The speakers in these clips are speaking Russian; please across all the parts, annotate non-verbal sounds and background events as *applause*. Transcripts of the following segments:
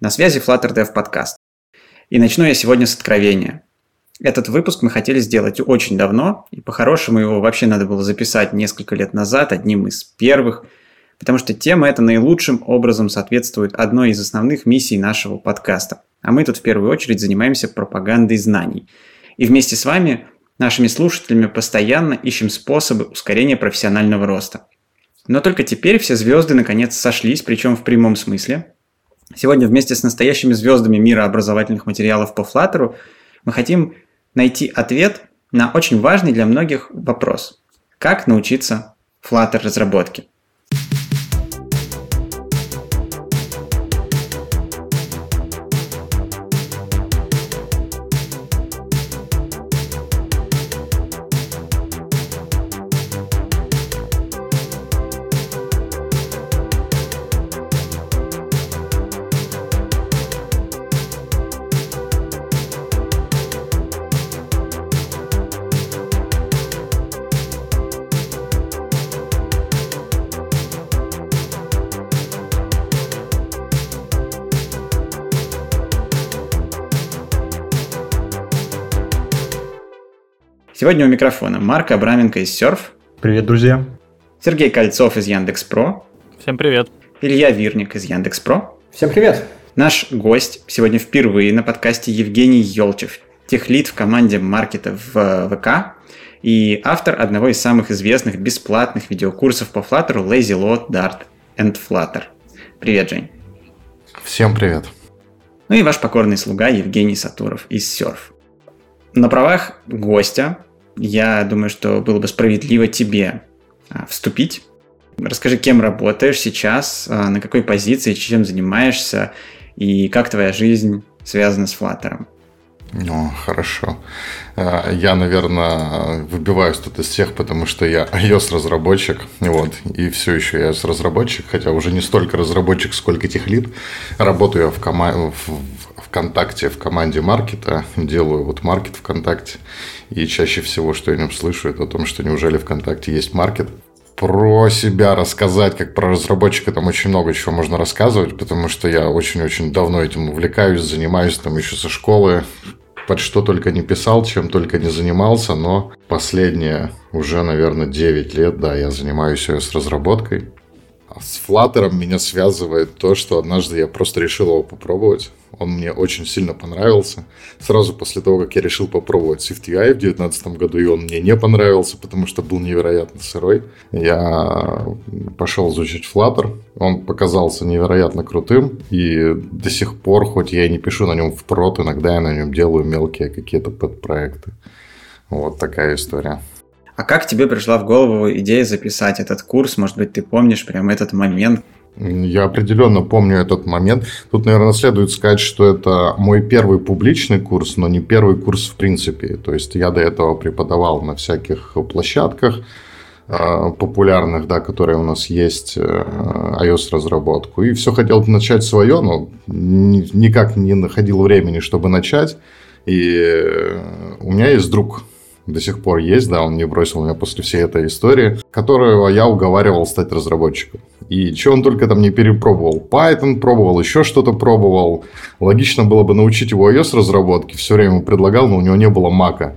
На связи Flutter Dev подкаст. И начну я сегодня с откровения. Этот выпуск мы хотели сделать очень давно, и по-хорошему его вообще надо было записать несколько лет назад, одним из первых, потому что тема эта наилучшим образом соответствует одной из основных миссий нашего подкаста. А мы тут в первую очередь занимаемся пропагандой знаний. И вместе с вами, нашими слушателями, постоянно ищем способы ускорения профессионального роста – но только теперь все звезды наконец сошлись, причем в прямом смысле. Сегодня вместе с настоящими звездами мира образовательных материалов по Flutter мы хотим найти ответ на очень важный для многих вопрос. Как научиться Flutter разработке? Сегодня у микрофона Марк Абраменко из Surf. Привет, друзья. Сергей Кольцов из Яндекс.Про. Всем привет. Илья Вирник из Яндекс.Про. Всем привет. Наш гость сегодня впервые на подкасте Евгений Елчев, техлит в команде маркета в ВК и автор одного из самых известных бесплатных видеокурсов по Flutter Lazy Load, Dart and Flutter. Привет, Жень. Всем привет. Ну и ваш покорный слуга Евгений Сатуров из Surf. На правах гостя я думаю, что было бы справедливо тебе а, вступить. Расскажи, кем работаешь сейчас, а, на какой позиции, чем занимаешься и как твоя жизнь связана с Flutter. Ну, хорошо. А, я, наверное, выбиваюсь тут из всех, потому что я iOS-разработчик, вот, и все еще я iOS-разработчик, хотя уже не столько разработчик, сколько техлит. Работаю я в, кома- в ВКонтакте в команде маркета, делаю вот маркет ВКонтакте, и чаще всего, что я о нем слышу, это о том, что неужели ВКонтакте есть маркет. Про себя рассказать, как про разработчика, там очень много чего можно рассказывать, потому что я очень-очень давно этим увлекаюсь, занимаюсь там еще со школы, под что только не писал, чем только не занимался, но последние уже, наверное, 9 лет, да, я занимаюсь с разработкой. С Flutter меня связывает то, что однажды я просто решил его попробовать. Он мне очень сильно понравился. Сразу после того, как я решил попробовать SwiftUI в 2019 году, и он мне не понравился, потому что был невероятно сырой, я пошел изучить Flutter. Он показался невероятно крутым, и до сих пор, хоть я и не пишу на нем в прот, иногда я на нем делаю мелкие какие-то подпроекты. Вот такая история. А как тебе пришла в голову идея записать этот курс? Может быть, ты помнишь прямо этот момент? Я определенно помню этот момент. Тут, наверное, следует сказать, что это мой первый публичный курс, но не первый курс в принципе. То есть я до этого преподавал на всяких площадках э, популярных, да, которые у нас есть, э, iOS-разработку. И все хотел начать свое, но никак не находил времени, чтобы начать. И э, у меня есть друг, до сих пор есть, да, он не бросил меня после всей этой истории, которого я уговаривал стать разработчиком. И что он только там не перепробовал. Python пробовал, еще что-то пробовал. Логично было бы научить его iOS разработке, все время ему предлагал, но у него не было мака.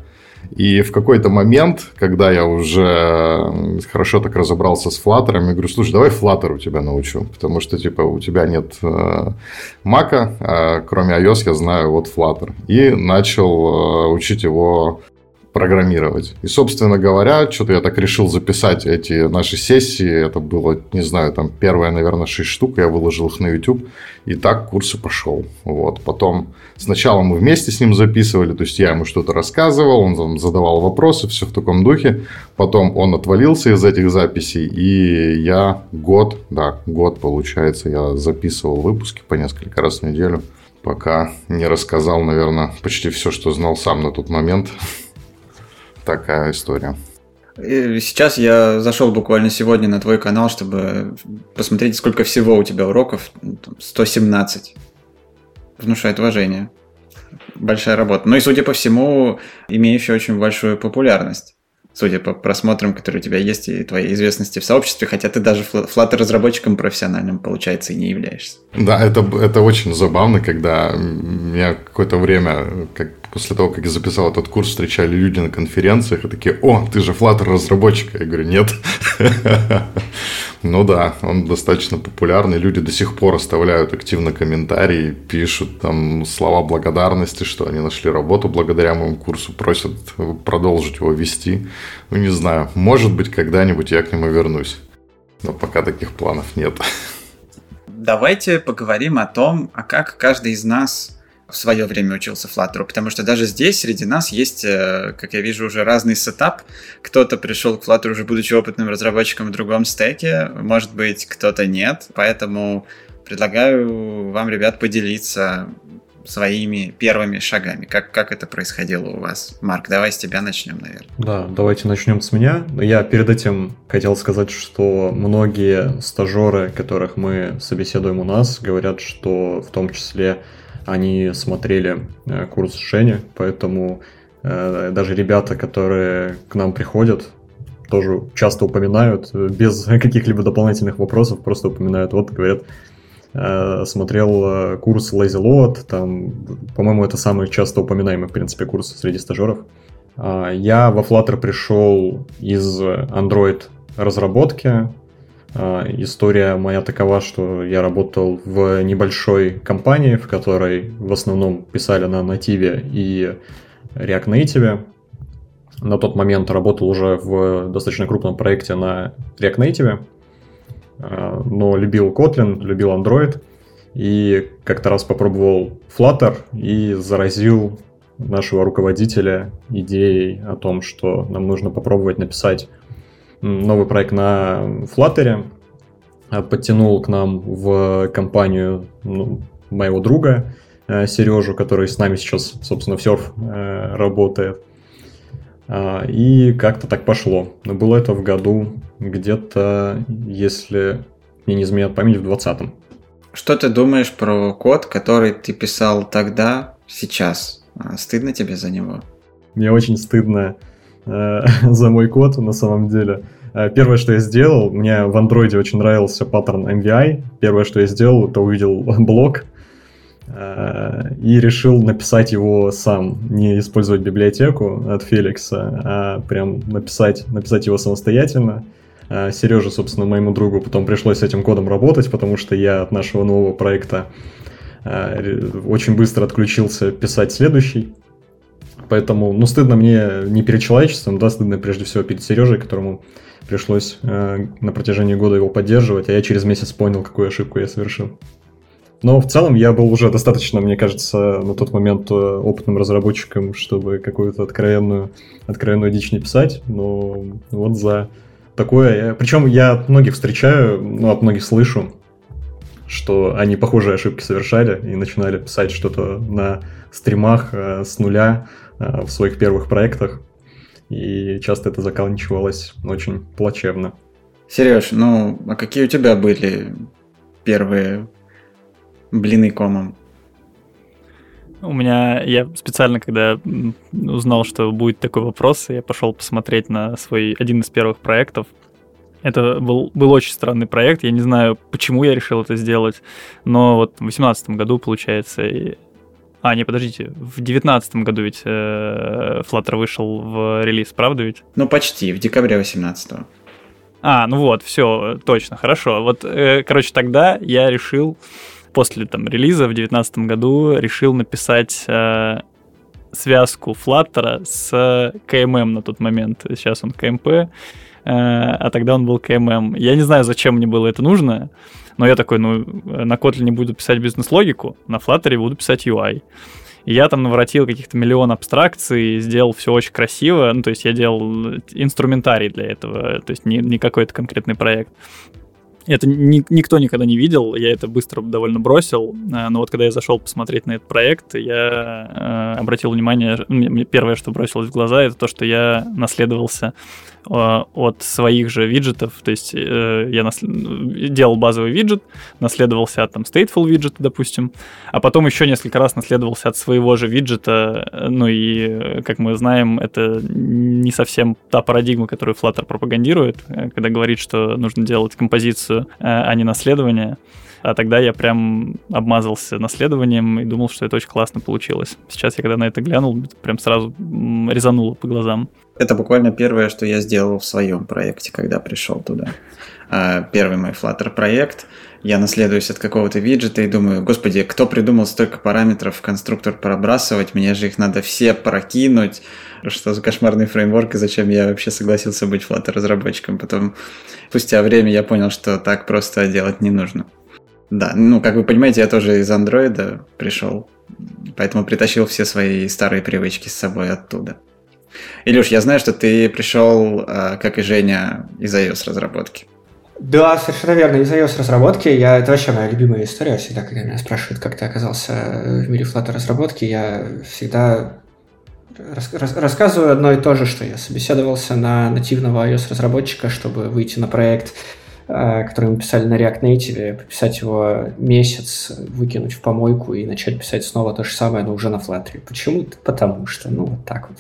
И в какой-то момент, когда я уже хорошо так разобрался с Flutter, я говорю, слушай, давай Flutter у тебя научу, потому что, типа, у тебя нет э, Мака, а кроме iOS я знаю вот Flutter. И начал э, учить его программировать. И, собственно говоря, что-то я так решил записать эти наши сессии. Это было, не знаю, там первые, наверное, 6 штук. Я выложил их на YouTube. И так курс и пошел. Вот. Потом сначала мы вместе с ним записывали. То есть я ему что-то рассказывал, он там задавал вопросы, все в таком духе. Потом он отвалился из этих записей. И я год, да, год получается, я записывал выпуски по несколько раз в неделю. Пока не рассказал, наверное, почти все, что знал сам на тот момент такая история. Сейчас я зашел буквально сегодня на твой канал, чтобы посмотреть, сколько всего у тебя уроков. 117. Внушает уважение. Большая работа. Ну и, судя по всему, имеющая очень большую популярность. судя по просмотрам, которые у тебя есть, и твоей известности в сообществе, хотя ты даже Flutter разработчиком профессиональным, получается, и не являешься. Да, это, это очень забавно, когда меня какое-то время, как после того, как я записал этот курс, встречали люди на конференциях и такие, о, ты же Flutter разработчик. Я говорю, нет. *laughs* Ну да, он достаточно популярный. Люди до сих пор оставляют активно комментарии, пишут там слова благодарности, что они нашли работу благодаря моему курсу, просят продолжить его вести. Ну не знаю, может быть, когда-нибудь я к нему вернусь. Но пока таких планов нет. *laughs* Давайте поговорим о том, а как каждый из нас в свое время учился Flutter, потому что даже здесь среди нас есть, э, как я вижу, уже разный сетап. Кто-то пришел к Flutter уже будучи опытным разработчиком в другом стеке, может быть, кто-то нет, поэтому предлагаю вам, ребят, поделиться своими первыми шагами. Как, как это происходило у вас? Марк, давай с тебя начнем, наверное. Да, давайте начнем с меня. Я перед этим хотел сказать, что многие стажеры, которых мы собеседуем у нас, говорят, что в том числе они смотрели э, курс Жени, поэтому э, даже ребята, которые к нам приходят, тоже часто упоминают, э, без *laughs* каких-либо дополнительных вопросов, просто упоминают, вот, говорят, смотрел курс Lazy Load, там, по-моему, это самый часто упоминаемый, в принципе, курс среди стажеров. А, я во Flutter пришел из Android разработки, история моя такова, что я работал в небольшой компании, в которой в основном писали на нативе и React Native. На тот момент работал уже в достаточно крупном проекте на React Native, а, но любил Kotlin, любил Android. И как-то раз попробовал Flutter и заразил нашего руководителя идеей о том, что нам нужно попробовать написать новый проект на Flutter, а, подтянул к нам в компанию ну, моего друга э, Сережу, который с нами сейчас, собственно, в серф э, работает. А, и как-то так пошло. Но было это в году где-то, если мне не изменяет память, в 20-м. Что ты думаешь про код, который ты писал тогда, сейчас? А, стыдно тебе за него? Мне очень стыдно Э, *laughs* за мой код на самом деле. Э, первое, что я сделал, мне в андроиде очень нравился паттерн MVI. Первое, что я сделал, это увидел *laughs* блок э, и решил написать его сам, не использовать библиотеку от Феликса, а прям написать, написать его самостоятельно. Сереже, собственно, моему другу потом пришлось с этим кодом работать, потому что я от нашего нового проекта очень быстро отключился писать следующий. Поэтому, ну, стыдно мне не перед человечеством, да, стыдно прежде всего перед Сережей, которому пришлось э, на протяжении года его поддерживать, а я через месяц понял, какую ошибку я совершил. Но в целом я был уже достаточно, мне кажется, на тот момент э, опытным разработчиком, чтобы какую-то откровенную, откровенную дичь не писать. Но вот за такое... Причем я от многих встречаю, ну, от многих слышу, что они похожие ошибки совершали и начинали писать что-то на стримах э, с нуля, в своих первых проектах, и часто это заканчивалось очень плачевно. Сереж, ну а какие у тебя были первые блины комом? У меня, я специально, когда узнал, что будет такой вопрос, я пошел посмотреть на свой один из первых проектов. Это был, был очень странный проект, я не знаю, почему я решил это сделать, но вот в 2018 году, получается, а, не, подождите, в девятнадцатом году ведь э, Flutter вышел в релиз, правда ведь? Ну, почти, в декабре 18 -го. А, ну вот, все, точно, хорошо. Вот, э, короче, тогда я решил, после там релиза в девятнадцатом году, решил написать э, связку Flutter с KMM на тот момент. Сейчас он KMP, э, а тогда он был KMM. Я не знаю, зачем мне было это нужно, но я такой, ну, на Kotlin не буду писать бизнес-логику, на Flutter буду писать UI. И я там наворотил каких-то миллион абстракций, сделал все очень красиво. Ну, то есть я делал инструментарий для этого, то есть не, не какой-то конкретный проект. Это ни, никто никогда не видел, я это быстро довольно бросил, э, но вот когда я зашел посмотреть на этот проект, я э, обратил внимание, первое, что бросилось в глаза, это то, что я наследовался Э, от своих же виджетов, то есть э, я насл... делал базовый виджет, наследовался от там stateful виджета, допустим, а потом еще несколько раз наследовался от своего же виджета, ну и, как мы знаем, это не совсем та парадигма, которую Flutter пропагандирует, э, когда говорит, что нужно делать композицию, а не наследование. А тогда я прям обмазался наследованием и думал, что это очень классно получилось. Сейчас я когда на это глянул, прям сразу резануло по глазам. Это буквально первое, что я сделал в своем проекте, когда пришел туда. А, первый мой Flutter проект. Я наследуюсь от какого-то виджета и думаю, господи, кто придумал столько параметров в конструктор пробрасывать? Мне же их надо все прокинуть. Что за кошмарный фреймворк и зачем я вообще согласился быть Flutter разработчиком? Потом, спустя время, я понял, что так просто делать не нужно. Да, ну, как вы понимаете, я тоже из андроида пришел, поэтому притащил все свои старые привычки с собой оттуда. Илюш, я знаю, что ты пришел, а, как и Женя, из iOS разработки. Да, совершенно верно, из iOS разработки. Я, это вообще моя любимая история. Всегда, когда меня спрашивают, как ты оказался в мире Flutter разработки, я всегда рас, рас, рассказываю одно и то же, что я собеседовался на нативного iOS разработчика, чтобы выйти на проект Э, который мы писали на React Native, пописать его месяц, выкинуть в помойку и начать писать снова то же самое, но уже на Flutter. Почему? Потому что, ну, вот так вот.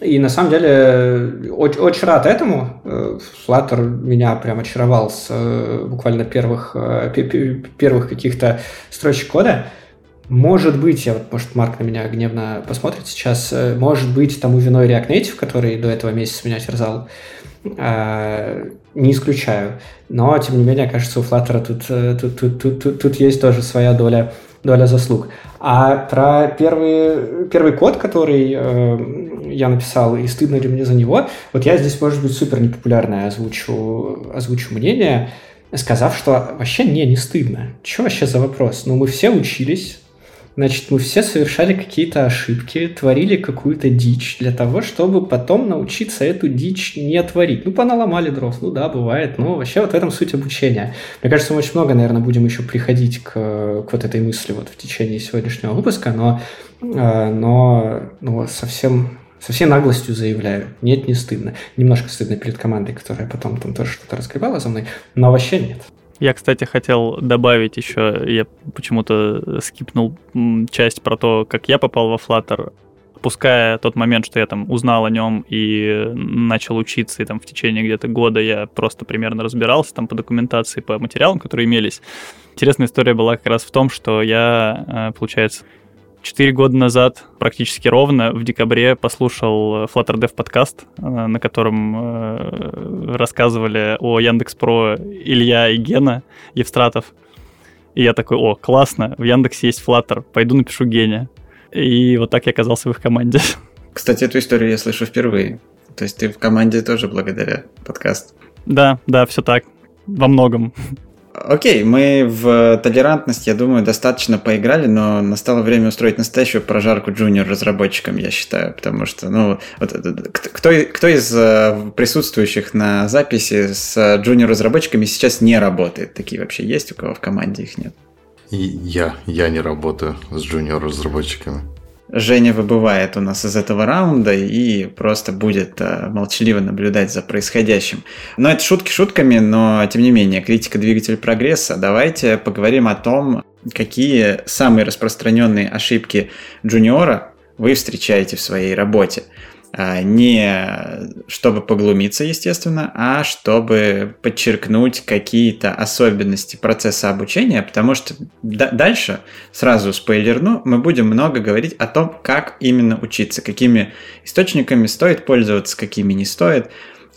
И на самом деле очень, очень рад этому. Э, Flutter меня прям очаровал с э, буквально первых, первых каких-то строчек кода. Может быть, я вот, может, Марк на меня гневно посмотрит сейчас, может быть, тому виной React Native, который до этого месяца меня терзал, не исключаю. Но, тем не менее, кажется, у Flutter тут, э, тут, тут, тут, тут, тут есть тоже своя доля, доля заслуг. А про первый, первый код, который э, я написал, и стыдно ли мне за него, вот я здесь, может быть, супер непопулярное озвучу, озвучу мнение, сказав, что вообще не, не стыдно. Что вообще за вопрос? Ну, мы все учились, Значит, мы все совершали какие-то ошибки, творили какую-то дичь для того, чтобы потом научиться эту дичь не творить. Ну, поналомали дров, ну да, бывает, но вообще вот в этом суть обучения. Мне кажется, мы очень много, наверное, будем еще приходить к, к вот этой мысли вот в течение сегодняшнего выпуска, но, э, но ну, совсем со всей наглостью заявляю, нет, не стыдно. Немножко стыдно перед командой, которая потом там тоже что-то разгребала за мной, но вообще нет. Я, кстати, хотел добавить еще, я почему-то скипнул часть про то, как я попал во Flutter, опуская тот момент, что я там узнал о нем и начал учиться, и там в течение где-то года я просто примерно разбирался там по документации, по материалам, которые имелись. Интересная история была как раз в том, что я, э, получается, Четыре года назад, практически ровно, в декабре послушал Flutter Dev подкаст, э, на котором э, рассказывали о Яндекс Про Илья и Гена Евстратов. И я такой, о, классно, в Яндексе есть Flutter, пойду напишу Гене. И вот так я оказался в их команде. *laughs* Кстати, эту историю я слышу впервые. То есть ты в команде тоже благодаря подкасту. Да, да, все так. Во многом. Окей, мы в толерантность, я думаю, достаточно поиграли, но настало время устроить настоящую прожарку джуниор-разработчикам, я считаю, потому что, ну, вот, кто, кто из э, присутствующих на записи с джуниор-разработчиками сейчас не работает? Такие вообще есть, у кого в команде их нет? И я, я не работаю с джуниор-разработчиками. Женя выбывает у нас из этого раунда и просто будет э, молчаливо наблюдать за происходящим. Но это шутки шутками, но тем не менее, критика двигатель прогресса. Давайте поговорим о том, какие самые распространенные ошибки джуниора вы встречаете в своей работе. А, не чтобы поглумиться, естественно, а чтобы подчеркнуть какие-то особенности процесса обучения, потому что дальше, сразу спойлерну, мы будем много говорить о том, как именно учиться, какими источниками стоит пользоваться, какими не стоит,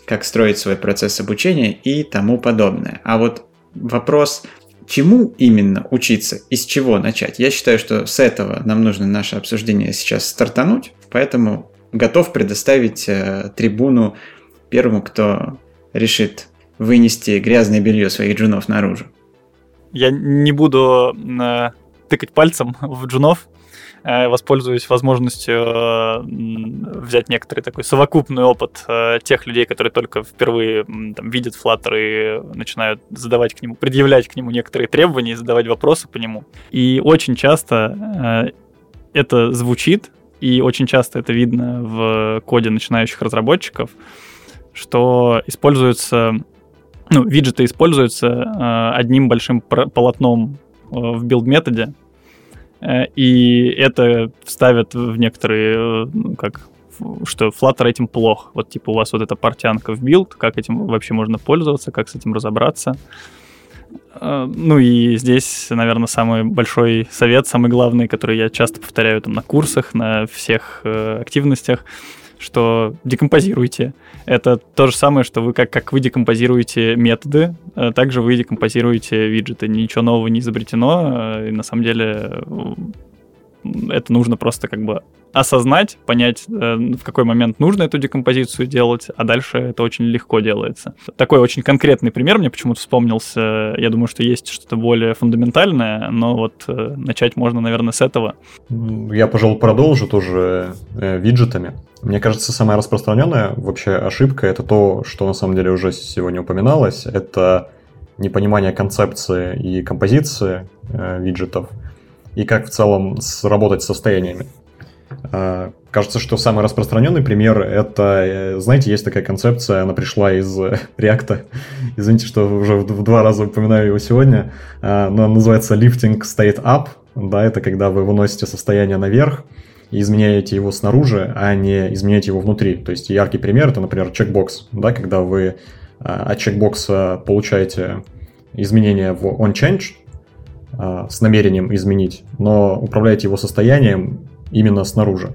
как строить свой процесс обучения и тому подобное. А вот вопрос чему именно учиться и с чего начать. Я считаю, что с этого нам нужно наше обсуждение сейчас стартануть, поэтому готов предоставить э, трибуну первому, кто решит вынести грязное белье своих джунов наружу. Я не буду э, тыкать пальцем *laughs* в джунов, э, воспользуюсь возможностью э, взять некоторый такой совокупный опыт э, тех людей, которые только впервые там, видят Flutter и начинают задавать к нему, предъявлять к нему некоторые требования и задавать вопросы по нему. И очень часто это звучит, и очень часто это видно в коде начинающих разработчиков, что используются, ну, виджеты используются одним большим полотном в build-методе, Э, и это ставят в некоторые, э, ну, как что Flutter этим плох. Вот типа у вас вот эта портянка в build, как этим вообще можно пользоваться, как с этим разобраться. Э, ну и здесь, наверное, самый большой совет, самый главный, который я часто повторяю там на курсах, на всех активностях — что декомпозируйте. Это то же самое, что вы как, как вы декомпозируете методы, э, также вы декомпозируете виджеты. Ничего нового не изобретено, э, и на самом деле это нужно просто как бы осознать, понять, э, в какой момент нужно эту декомпозицию делать, а дальше это очень легко делается. Такой очень конкретный пример мне почему-то вспомнился. Я думаю, что есть что-то более фундаментальное, но вот начать можно, наверное, с этого. Я, пожалуй, продолжу тоже виджетами. Мне кажется, самая распространенная вообще ошибка это то, что на самом деле уже сегодня упоминалось, это непонимание концепции и композиции э, виджетов и как в целом сработать с состояниями. Э, кажется, что самый распространенный пример это, э, знаете, есть такая концепция, она пришла из *laughs* React. Извините, что уже в два раза упоминаю его сегодня, э, но она называется lifting state up. Да, это когда вы выносите состояние наверх, и изменяете его снаружи, а не изменяете его внутри. То есть яркий пример это, например, чекбокс, да, когда вы а, от чекбокса получаете изменения в onChange а, с намерением изменить, но управляете его состоянием именно снаружи.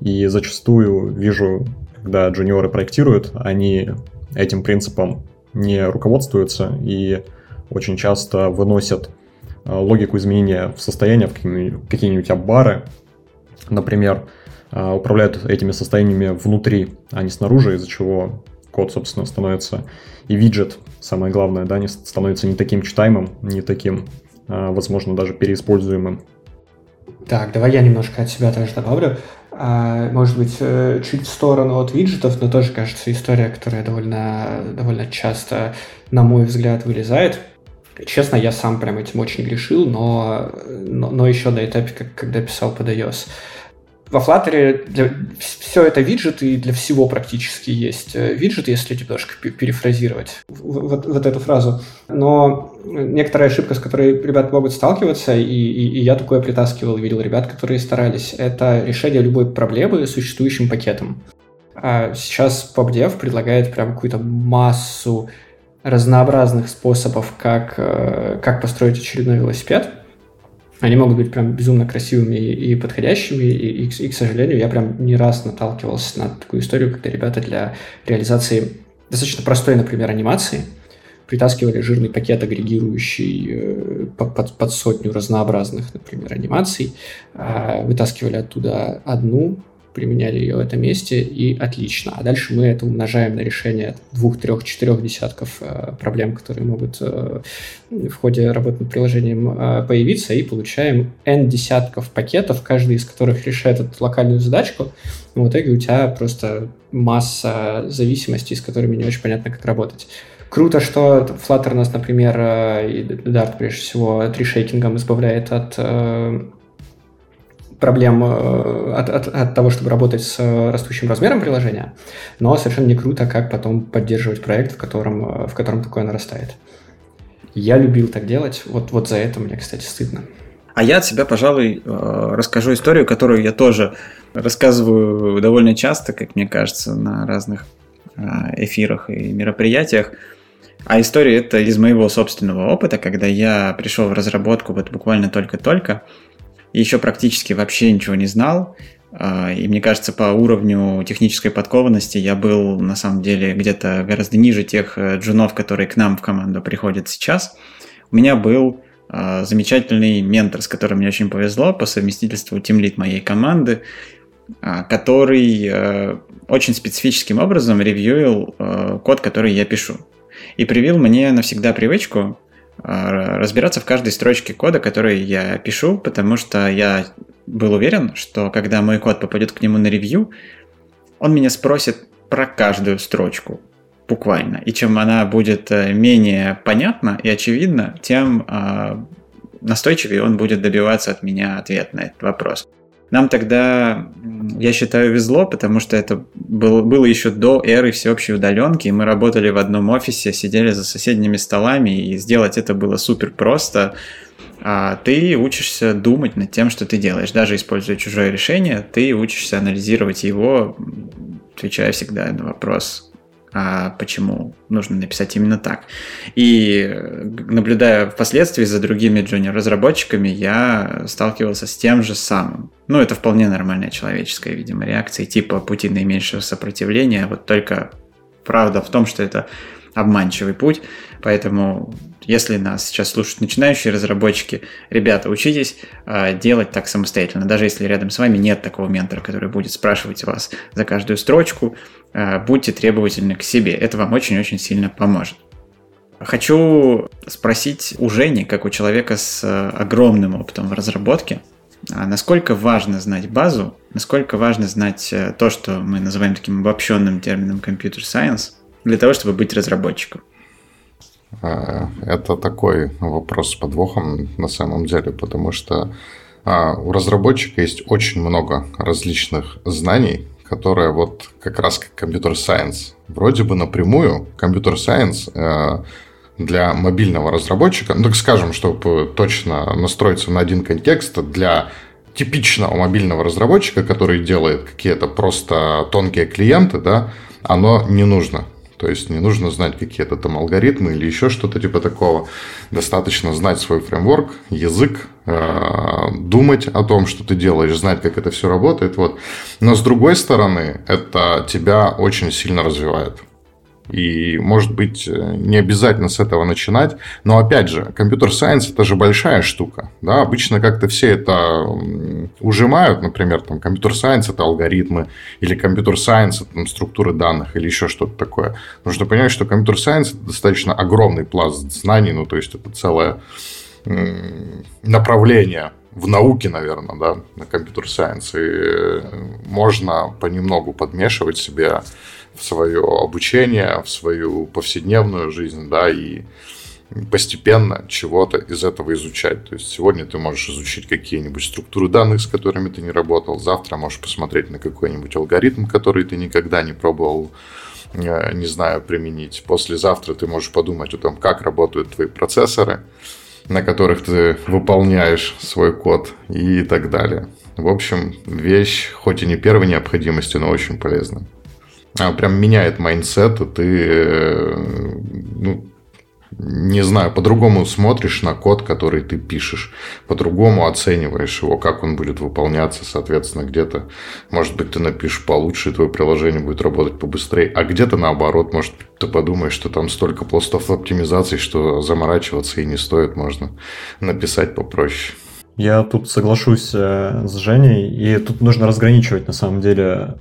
И зачастую вижу, когда джуниоры проектируют, они этим принципом не руководствуются и очень часто выносят а, логику изменения в состояние, в какие-нибудь аббары, например, а, управляют этими состояниями внутри, а не снаружи, из-за чего код, собственно, становится и виджет, самое главное, да, не становится не таким читаемым, не таким, а, возможно, даже переиспользуемым. Так, давай я немножко от себя тоже добавлю. А, может быть, э, чуть в сторону от виджетов, но тоже, кажется, история, которая довольно, довольно часто, на мой взгляд, вылезает. Честно, я сам прям этим очень грешил, но, но, но еще до этапа, как, когда писал под iOS. Во Flutter для, все это виджеты, и для всего практически есть э, виджеты, если немножко перефразировать вот, вот эту фразу. Но некоторая ошибка, с которой ребята могут сталкиваться, и, и, и я такое притаскивал, видел ребят, которые старались, это решение любой проблемы существующим пакетом. А сейчас PopDev предлагает прям какую-то массу разнообразных способов, как, э, как построить очередной велосипед. Они могут быть прям безумно красивыми и подходящими, и, и, и, к сожалению, я прям не раз наталкивался на такую историю, когда ребята для реализации достаточно простой, например, анимации притаскивали жирный пакет, агрегирующий э, под, под сотню разнообразных, например, анимаций, а вытаскивали оттуда одну, применяли ее в этом месте, и отлично. А дальше мы это умножаем на решение двух, трех, четырех десятков э, проблем, которые могут э, в ходе работы над приложением э, появиться, и получаем n десятков пакетов, каждый из которых решает эту локальную задачку. в итоге у тебя просто масса зависимостей, с которыми не очень понятно, как работать. Круто, что Flutter нас, например, и Dart, прежде всего, трешейкингом избавляет от проблем э, от, от, от того, чтобы работать с растущим размером приложения, но совершенно не круто, как потом поддерживать проект, в котором, э, в котором такое нарастает. Я любил так делать, вот, вот за это мне, кстати, стыдно. А я от себя, пожалуй, э, расскажу историю, которую я тоже рассказываю довольно часто, как мне кажется, на разных эфирах и мероприятиях. А история это из моего собственного опыта, когда я пришел в разработку вот буквально только-только, еще практически вообще ничего не знал. А, и мне кажется, по уровню технической подкованности я был на самом деле где-то гораздо ниже тех э, джунов, которые к нам в команду приходят сейчас. У меня был а, замечательный ментор, с которым мне очень повезло по совместительству тимлит моей команды, а, который э, очень специфическим образом ревьюил э, код, который я пишу. И привил мне навсегда привычку разбираться в каждой строчке кода, который я пишу, потому что я был уверен, что когда мой код попадет к нему на ревью, он меня спросит про каждую строчку, буквально. И чем она будет э, менее понятна и очевидна, тем э, настойчивее он будет добиваться от меня ответ на этот вопрос. Нам тогда, я считаю, везло, потому что это было, было еще до эры всеобщей удаленки, и мы работали в одном офисе, сидели за соседними столами, и сделать это было супер просто. А ты учишься думать над тем, что ты делаешь. Даже используя чужое решение, ты учишься анализировать его, отвечая всегда на вопрос, а почему нужно написать именно так. И наблюдая впоследствии за другими джуниор-разработчиками, я сталкивался с тем же самым. Ну, это вполне нормальная человеческая, видимо, реакция, типа пути наименьшего сопротивления, вот только правда в том, что это обманчивый путь, поэтому если нас сейчас слушают начинающие разработчики, ребята, учитесь э, делать так самостоятельно. Даже если рядом с вами нет такого ментора, который будет спрашивать вас за каждую строчку, э, будьте требовательны к себе. Это вам очень-очень сильно поможет. Хочу спросить у Жени, как у человека с э, огромным опытом в разработке, а насколько важно знать базу, насколько важно знать э, то, что мы называем таким обобщенным термином science, для того, чтобы быть разработчиком? А, это такой вопрос с подвохом на самом деле, потому что а, у разработчика есть очень много различных знаний, которые вот как раз как компьютер сайенс. Вроде бы напрямую компьютер сайенс э, для мобильного разработчика, ну так скажем, чтобы точно настроиться на один контекст, для типичного мобильного разработчика, который делает какие-то просто тонкие клиенты, да, оно не нужно. То есть не нужно знать какие-то там алгоритмы или еще что-то типа такого. Достаточно знать свой фреймворк, язык, э, думать о том, что ты делаешь, знать, как это все работает. Вот. Но с другой стороны, это тебя очень сильно развивает. И, может быть, э, не обязательно с этого начинать. Но, опять же, компьютер-сайенс – это же большая штука. Да? Обычно как-то все это ужимают. Например, там, компьютер-сайенс – это алгоритмы, или компьютер-сайенс – это там, структуры данных, или еще что-то такое. Нужно понять, что компьютер-сайенс – это достаточно огромный пласт знаний. Ну, то есть, это целое направление в науке, наверное, да, на компьютер-сайенс. И э, можно понемногу подмешивать себе в свое обучение, в свою повседневную жизнь, да, и постепенно чего-то из этого изучать. То есть сегодня ты можешь изучить какие-нибудь структуры данных, с которыми ты не работал, завтра можешь посмотреть на какой-нибудь алгоритм, который ты никогда не пробовал э, не знаю, применить. Послезавтра ты можешь подумать о том, как работают твои процессоры, на которых ты выполняешь свой код и так далее. В общем, вещь, хоть и не первой необходимости, но очень полезная. А, прям меняет mindset, и ты, э, ну, не знаю, по-другому смотришь на код, который ты пишешь, по-другому оцениваешь его, как он будет выполняться, соответственно, где-то, может быть, ты напишешь получше, и твое приложение будет работать побыстрее, а где-то наоборот, может, ты подумаешь, что там столько пластов оптимизации, что заморачиваться и не стоит, можно написать попроще. Я тут соглашусь э, с Женей, и тут нужно разграничивать, на самом деле,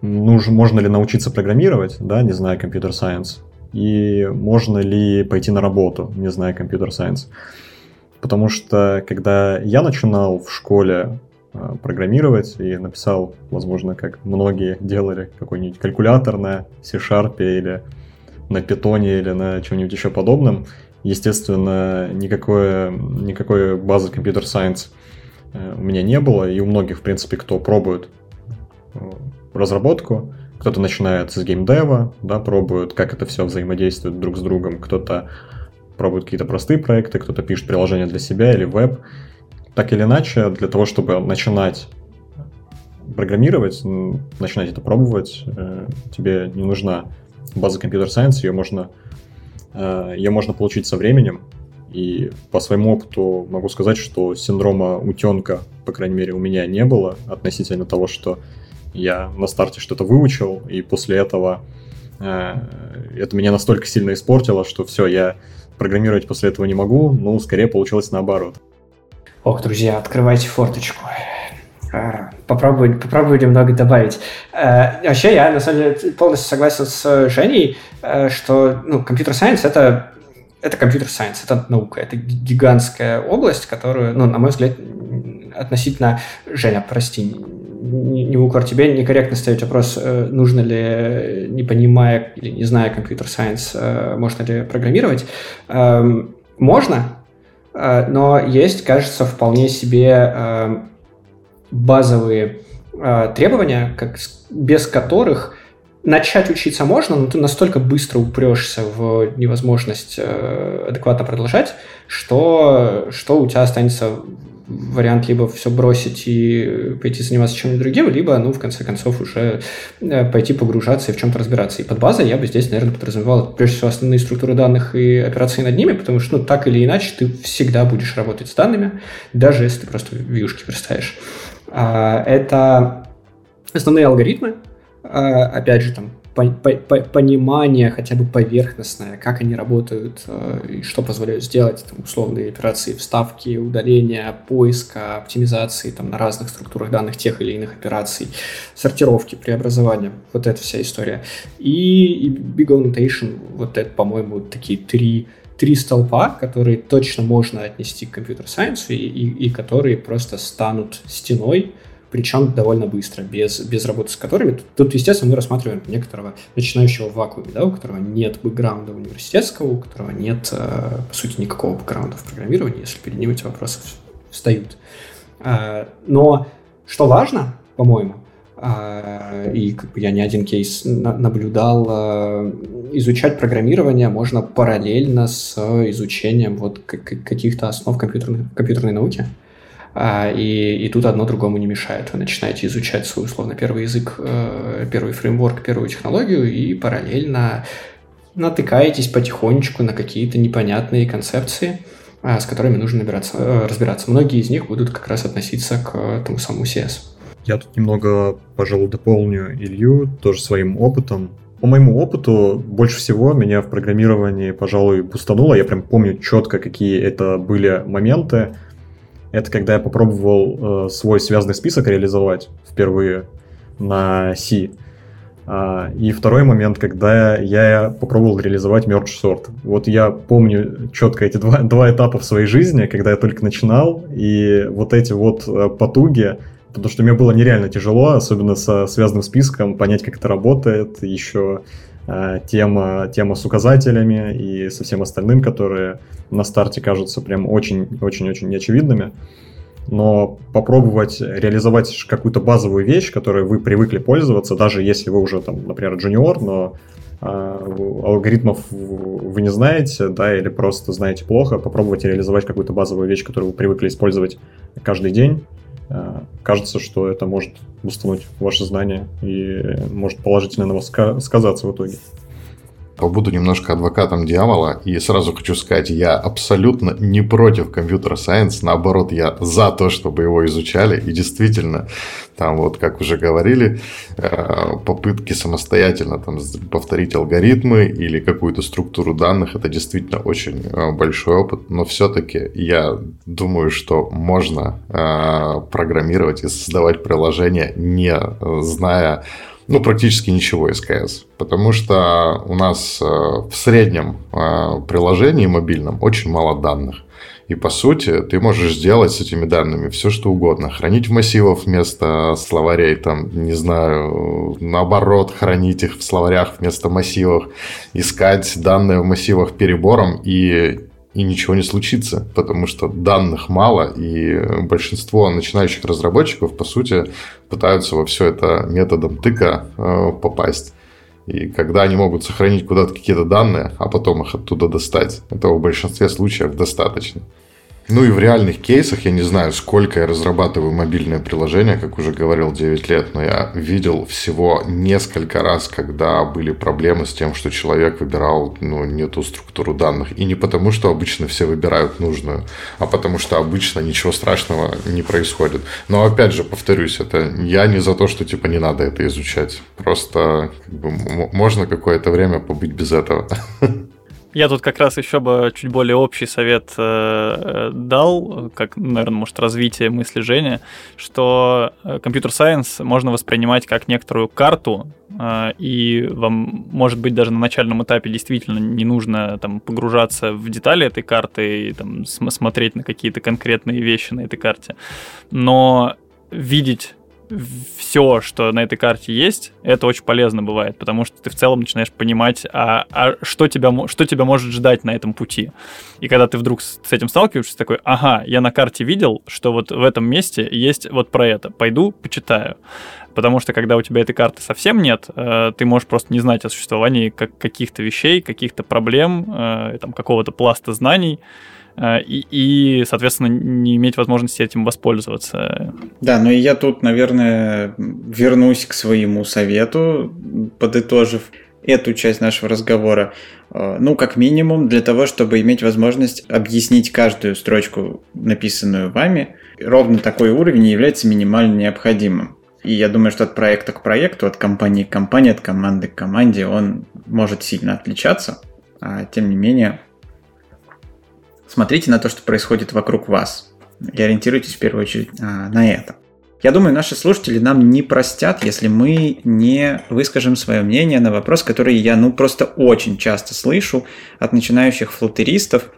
нужно, можно ли научиться программировать, да, не зная компьютер сайенс, и можно ли пойти на работу, не зная компьютер сайенс. Потому что когда я начинал в школе э, программировать и написал, возможно, как многие делали, какой-нибудь калькулятор на C-Sharp или на питоне или на чем-нибудь еще подобном, естественно, никакой, никакой базы компьютер сайенс э, у меня не было, и у многих, в принципе, кто пробует э, разработку, кто-то начинает с геймдева, да, пробует, как это все взаимодействует друг с другом, кто-то пробует какие-то простые проекты, кто-то пишет приложение для себя или веб. Так или иначе, для того, чтобы начинать программировать, начинать это пробовать, э, тебе не нужна база компьютер сайенс, ее можно, э, ее можно получить со временем. И по своему опыту могу сказать, что синдрома утенка, по крайней мере, у меня не было относительно того, что я на старте что-то выучил, и после этого э, это меня настолько сильно испортило, что все, я программировать после этого не могу, ну, скорее получилось наоборот. Ох, друзья, открывайте форточку. А, попробую, попробую немного добавить. Э, вообще, я на самом деле полностью согласен с Женей, э, что ну, компьютер-сайенс это это компьютер сайенс, это наука, это гигантская область, которую, ну, на мой взгляд, относительно... Женя, прости, не, укор тебе, некорректно ставить вопрос, э, нужно ли, не понимая или не зная компьютер-сайенс, э, можно ли программировать. Эм, можно, э, но есть, кажется, вполне себе базовые требования, как, без которых начать учиться можно, но ты настолько быстро упрешься в невозможность адекватно продолжать, что, что у тебя останется вариант либо все бросить и пойти заниматься чем-нибудь другим, либо, ну, в конце концов, уже э, пойти погружаться и в чем-то разбираться. И под базой я бы здесь, наверное, подразумевал, прежде всего, основные структуры данных и операции над ними, потому что, ну, так или иначе, ты всегда будешь работать с данными, даже если ты просто вьюшки представишь. А, это основные алгоритмы, а, опять же, там, понимание хотя бы поверхностное, как они работают э, и что позволяют сделать там, условные операции вставки, удаления, поиска, оптимизации там, на разных структурах данных тех или иных операций, сортировки, преобразования, вот эта вся история. И, и Big Annotation, вот это, по-моему, такие три три столпа, которые точно можно отнести к компьютер-сайенсу и, и, и которые просто станут стеной, причем довольно быстро, без, без работы с которыми. Тут, естественно, мы рассматриваем некоторого начинающего в вакууме, да, у которого нет бэкграунда университетского, у которого нет, э, по сути, никакого бэкграунда в программировании, если перед ним эти вопросы встают. Э, но что важно, по-моему, э, и как бы я не один кейс наблюдал, изучать программирование можно параллельно с изучением вот каких-то основ компьютерной, компьютерной науки. И, и тут одно другому не мешает. Вы начинаете изучать свой, условно, первый язык, э, первый фреймворк, первую технологию, и параллельно натыкаетесь потихонечку на какие-то непонятные концепции, а, с которыми нужно э, разбираться. Многие из них будут как раз относиться к тому самому CS. Я тут немного, пожалуй, дополню Илью тоже своим опытом. По моему опыту, больше всего меня в программировании, пожалуй, бустануло. Я прям помню четко, какие это были моменты. Это когда я попробовал э, свой связанный список реализовать впервые на C. А, и второй момент, когда я попробовал реализовать merge sort. Вот я помню четко эти два, два этапа в своей жизни, когда я только начинал, и вот эти вот э, потуги, потому что мне было нереально тяжело, особенно со связанным списком, понять, как это работает, еще тема, тема с указателями и со всем остальным, которые на старте кажутся прям очень-очень-очень неочевидными. Но попробовать реализовать какую-то базовую вещь, которой вы привыкли пользоваться, даже если вы уже, там, например, джуниор, но э, алгоритмов вы не знаете, да, или просто знаете плохо, попробовать реализовать какую-то базовую вещь, которую вы привыкли использовать каждый день, Э, кажется, что это может установить ваши знания и может положительно на вас сказаться в итоге. Побуду немножко адвокатом дьявола и сразу хочу сказать, я абсолютно не против компьютер-сайенс, наоборот, я за то, чтобы его изучали. И действительно, там вот, как уже говорили, э, попытки самостоятельно там, повторить алгоритмы или какую-то структуру данных, это действительно очень э, большой опыт. Но все-таки я думаю, что можно э, программировать и создавать приложения, не зная ну, практически ничего СКС. Потому что у нас э, в среднем э, приложении мобильном очень мало данных. И по сути ты можешь сделать с этими данными все, что угодно. Хранить в массивах вместо словарей, там, не знаю, наоборот, хранить их в словарях вместо массивов, искать данные в массивах перебором и и ничего не случится, потому что данных мало, и большинство начинающих разработчиков, по сути, пытаются во все это методом тыка э, попасть. И когда они могут сохранить куда-то какие-то данные, а потом их оттуда достать, этого в большинстве случаев достаточно. Ну и в реальных кейсах, я не знаю, сколько я разрабатываю мобильное приложение, как уже говорил, 9 лет, но я видел всего несколько раз, когда были проблемы с тем, что человек выбирал ну, не ту структуру данных. И не потому, что обычно все выбирают нужную, а потому что обычно ничего страшного не происходит. Но опять же, повторюсь, это я не за то, что типа не надо это изучать. Просто как бы, можно какое-то время побыть без этого. *laughs* Я тут как раз еще бы чуть более общий совет э, э дал, как, наверное, может, развитие мысли Жени, что компьютер-сайенс можно воспринимать как некоторую карту, э, и вам, может быть, даже на начальном этапе действительно не нужно там погружаться в детали этой карты и там, смотреть на какие-то конкретные вещи на этой карте, но видеть все, что на этой карте есть, это очень полезно бывает, потому что ты в целом начинаешь понимать, а, а что, тебя, что тебя может ждать на этом пути. И когда ты вдруг с этим сталкиваешься, такой, ага, я на карте видел, что вот в этом месте есть вот про это, пойду почитаю. Потому что когда у тебя этой карты совсем нет, э, ты можешь просто не знать о существовании как каких-то вещей, каких-то проблем, э, там, какого-то пласта знаний, и, и, соответственно, не иметь возможности этим воспользоваться. Да, но я тут, наверное, вернусь к своему совету, подытожив эту часть нашего разговора. Э, ну, как минимум, для того, чтобы иметь возможность объяснить каждую строчку, написанную вами, ровно такой уровень является минимально необходимым. И я думаю, что от проекта к проекту, от компании к компании, от команды к команде он может сильно отличаться. А тем не менее, смотрите на то, что происходит вокруг вас. И ориентируйтесь в первую очередь а, на это. Я думаю, наши слушатели нам не простят, если мы не выскажем свое мнение на вопрос, который я ну просто очень часто слышу от начинающих флутеристов.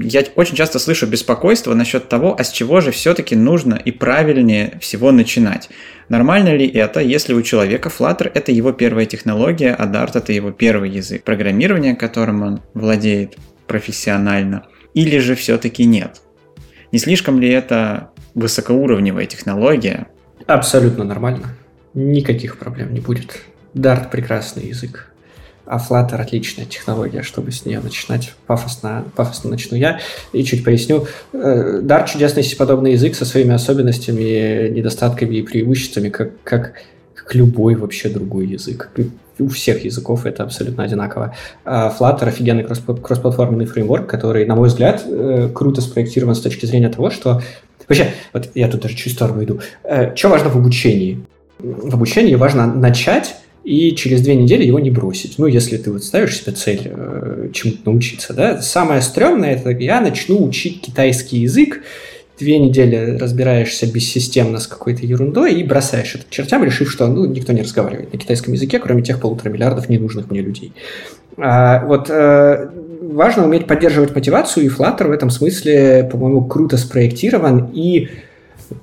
Я очень часто слышу беспокойство насчет того, а с чего же все-таки нужно и правильнее всего начинать. Нормально ли это, если у человека Flutter это его первая технология, а Dart это его первый язык программирования, которым он владеет профессионально – или же все-таки нет? Не слишком ли это высокоуровневая технология? Абсолютно нормально. Никаких проблем не будет. Dart – прекрасный язык. А Flutter – отличная технология, чтобы с нее начинать пафосно, пафосно начну я. И чуть поясню. Э, Dart – чудесный подобный язык со своими особенностями, недостатками и преимуществами, как, как, как любой вообще другой язык у всех языков это абсолютно одинаково. А Flutter офигенный кроссплатформенный фреймворк, который, на мой взгляд, э, круто спроектирован с точки зрения того, что... Вообще, вот я тут даже чуть сторону иду. Э, что важно в обучении? В обучении важно начать и через две недели его не бросить. Ну, если ты вот ставишь себе цель э, чему-то научиться, да. Самое стрёмное – это я начну учить китайский язык, две недели разбираешься бессистемно с какой-то ерундой и бросаешь это чертям, решив, что ну, никто не разговаривает на китайском языке, кроме тех полутора миллиардов ненужных мне людей. А, вот э, важно уметь поддерживать мотивацию, и Flutter в этом смысле, по-моему, круто спроектирован и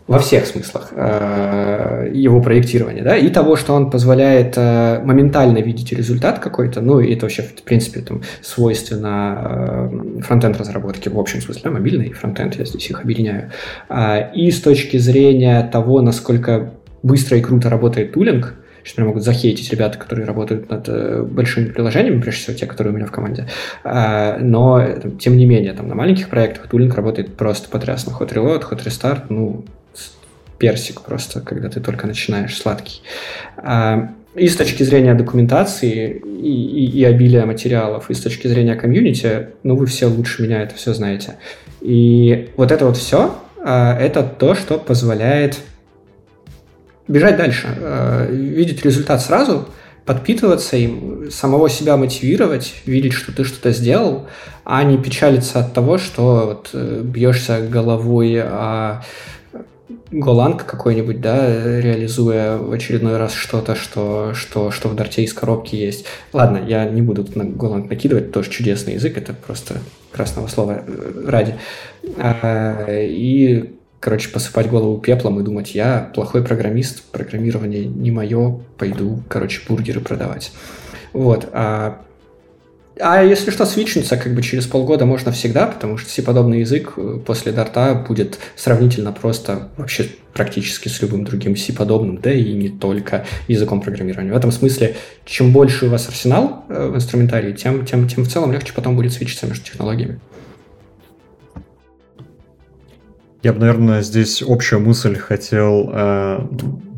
во всех смыслах э, его проектирования, да, и того, что он позволяет э, моментально видеть результат какой-то, ну, и это вообще, в принципе, там, свойственно э, фронтенд разработки в общем смысле, да, мобильный фронтенд, я здесь их объединяю, э, и с точки зрения того, насколько быстро и круто работает тулинг, что могут захейтить ребята, которые работают над э, большими приложениями, прежде всего те, которые у меня в команде. А, но, там, тем не менее, там, на маленьких проектах тулинг работает просто потрясно. Hot Reload, Hot Restart, ну, персик просто, когда ты только начинаешь, сладкий. А, и с точки зрения документации и, и, и обилия материалов, и с точки зрения комьюнити, ну, вы все лучше меня это все знаете. И вот это вот все, а, это то, что позволяет бежать дальше, э, видеть результат сразу, подпитываться им, самого себя мотивировать, видеть, что ты что-то сделал, а не печалиться от того, что вот э, бьешься головой о голландка какой-нибудь, да, реализуя в очередной раз что-то, что, что, что в дарте из коробки есть. Ладно, я не буду на голланд накидывать, тоже чудесный язык, это просто красного слова э, ради. А, и короче, посыпать голову пеплом и думать, я плохой программист, программирование не мое, пойду, короче, бургеры продавать. Вот. А, а если что, свичнуться как бы через полгода можно всегда, потому что C-подобный язык э, после дарта будет сравнительно просто вообще практически с любым другим C-подобным, да и не только языком программирования. В этом смысле, чем больше у вас арсенал э, в инструментарии, тем, тем, тем в целом легче потом будет свечиться между технологиями. Я бы, наверное, здесь общую мысль хотел э,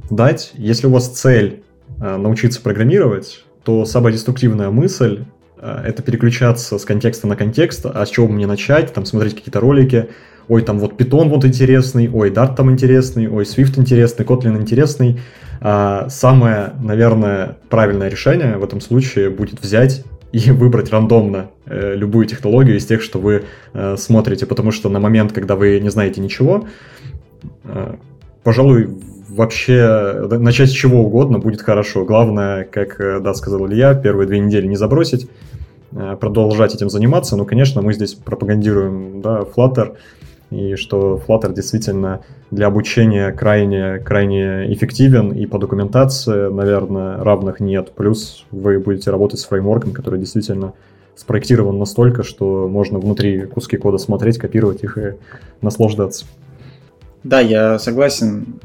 дать. Если у вас цель э, научиться программировать, то самая деструктивная мысль это переключаться с контекста на контекст, а с чего мне начать, там смотреть какие-то ролики, ой, там вот Python вот интересный, ой, Dart там интересный, ой, Swift интересный, Kotlin интересный. А самое, наверное, правильное решение в этом случае будет взять и *laughs* выбрать рандомно э, любую технологию из тех, что вы э, смотрите, потому что на момент, когда вы не знаете ничего, э, пожалуй, вообще начать с чего угодно будет хорошо. Главное, как э, да, сказал Илья, первые две недели не забросить, э, продолжать этим заниматься. Ну, конечно, мы здесь пропагандируем да, Flutter, и что Flutter действительно для обучения крайне, крайне эффективен, и по документации, наверное, равных нет. Плюс вы будете работать с фреймворком, который действительно спроектирован настолько, что можно внутри куски кода смотреть, копировать их и наслаждаться. Да, я согласен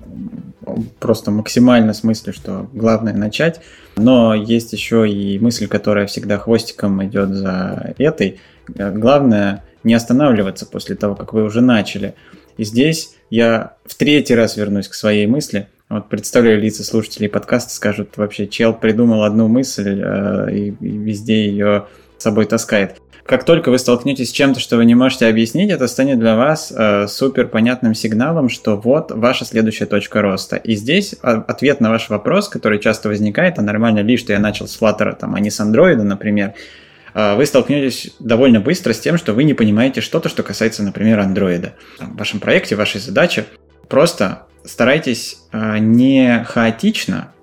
просто максимально с мыслью, что главное начать. Но есть еще и мысль, которая всегда хвостиком идет за этой. Главное не останавливаться после того, как вы уже начали. И здесь я в третий раз вернусь к своей мысли. Вот представляю лица слушателей подкаста, скажут вообще, чел придумал одну мысль э, и, и везде ее собой таскает. Как только вы столкнетесь с чем-то, что вы не можете объяснить, это станет для вас э, супер понятным сигналом, что вот ваша следующая точка роста. И здесь ответ на ваш вопрос, который часто возникает, а нормально ли, что я начал с Flutter, там, а не с Android, например, а, вы столкнетесь довольно быстро с тем, что вы не понимаете что-то, что касается, например, андроида. В вашем проекте, вашей задаче просто старайтесь а, не хаотично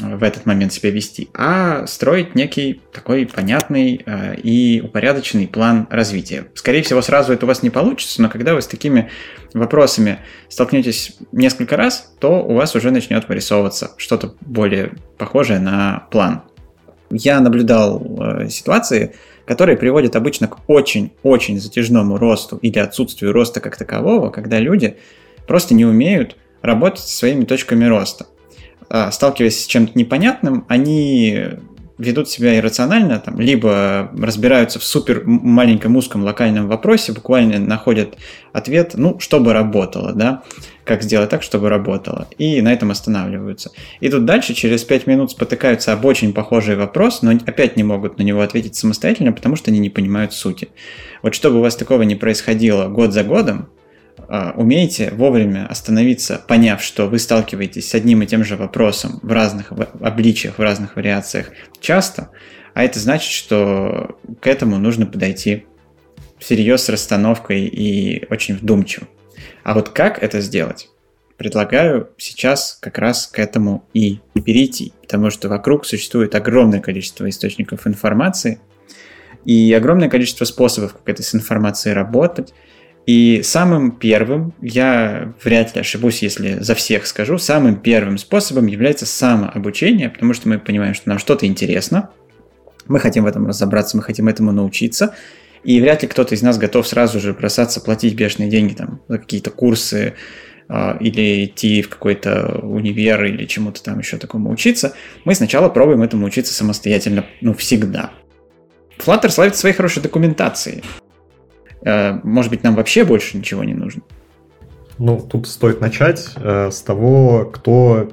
в этот момент себя вести, а строить некий такой понятный и упорядоченный план развития. Скорее всего, сразу это у вас не получится, но когда вы с такими вопросами столкнетесь несколько раз, то у вас уже начнет вырисовываться что-то более похожее на план я наблюдал э, ситуации, которые приводят обычно к очень-очень затяжному росту или отсутствию роста как такового, когда люди просто не умеют работать со своими точками роста. А, сталкиваясь с чем-то непонятным, они ведут себя иррационально, там, либо разбираются в супер маленьком узком локальном вопросе, буквально находят ответ, ну, чтобы работало, да, как сделать так, чтобы работало, и на этом останавливаются. И тут дальше через 5 минут спотыкаются об очень похожий вопрос, но опять не могут на него ответить самостоятельно, потому что они не понимают сути. Вот чтобы у вас такого не происходило год за годом, умеете вовремя остановиться, поняв, что вы сталкиваетесь с одним и тем же вопросом в разных обличиях, в разных вариациях часто, а это значит, что к этому нужно подойти всерьез с расстановкой и очень вдумчиво. А вот как это сделать? Предлагаю сейчас как раз к этому и перейти, потому что вокруг существует огромное количество источников информации и огромное количество способов, как этой с информацией работать, и самым первым, я вряд ли ошибусь, если за всех скажу, самым первым способом является самообучение, потому что мы понимаем, что нам что-то интересно, мы хотим в этом разобраться, мы хотим этому научиться, и вряд ли кто-то из нас готов сразу же бросаться платить бешеные деньги там, за какие-то курсы, э, или идти в какой-то универ или чему-то там еще такому учиться, мы сначала пробуем этому учиться самостоятельно, ну, всегда. Flutter славится своей хорошей документацией. Э, может быть, нам вообще больше ничего не нужно? Ну, тут стоит начать э, с того, кто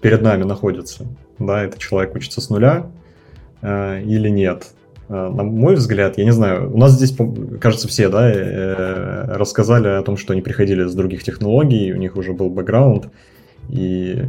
перед нами находится. Да, это человек учится с нуля э, или нет. Э, на мой взгляд, я не знаю, у нас здесь, кажется, все, да, э, рассказали о том, что они приходили с других технологий, у них уже был бэкграунд, и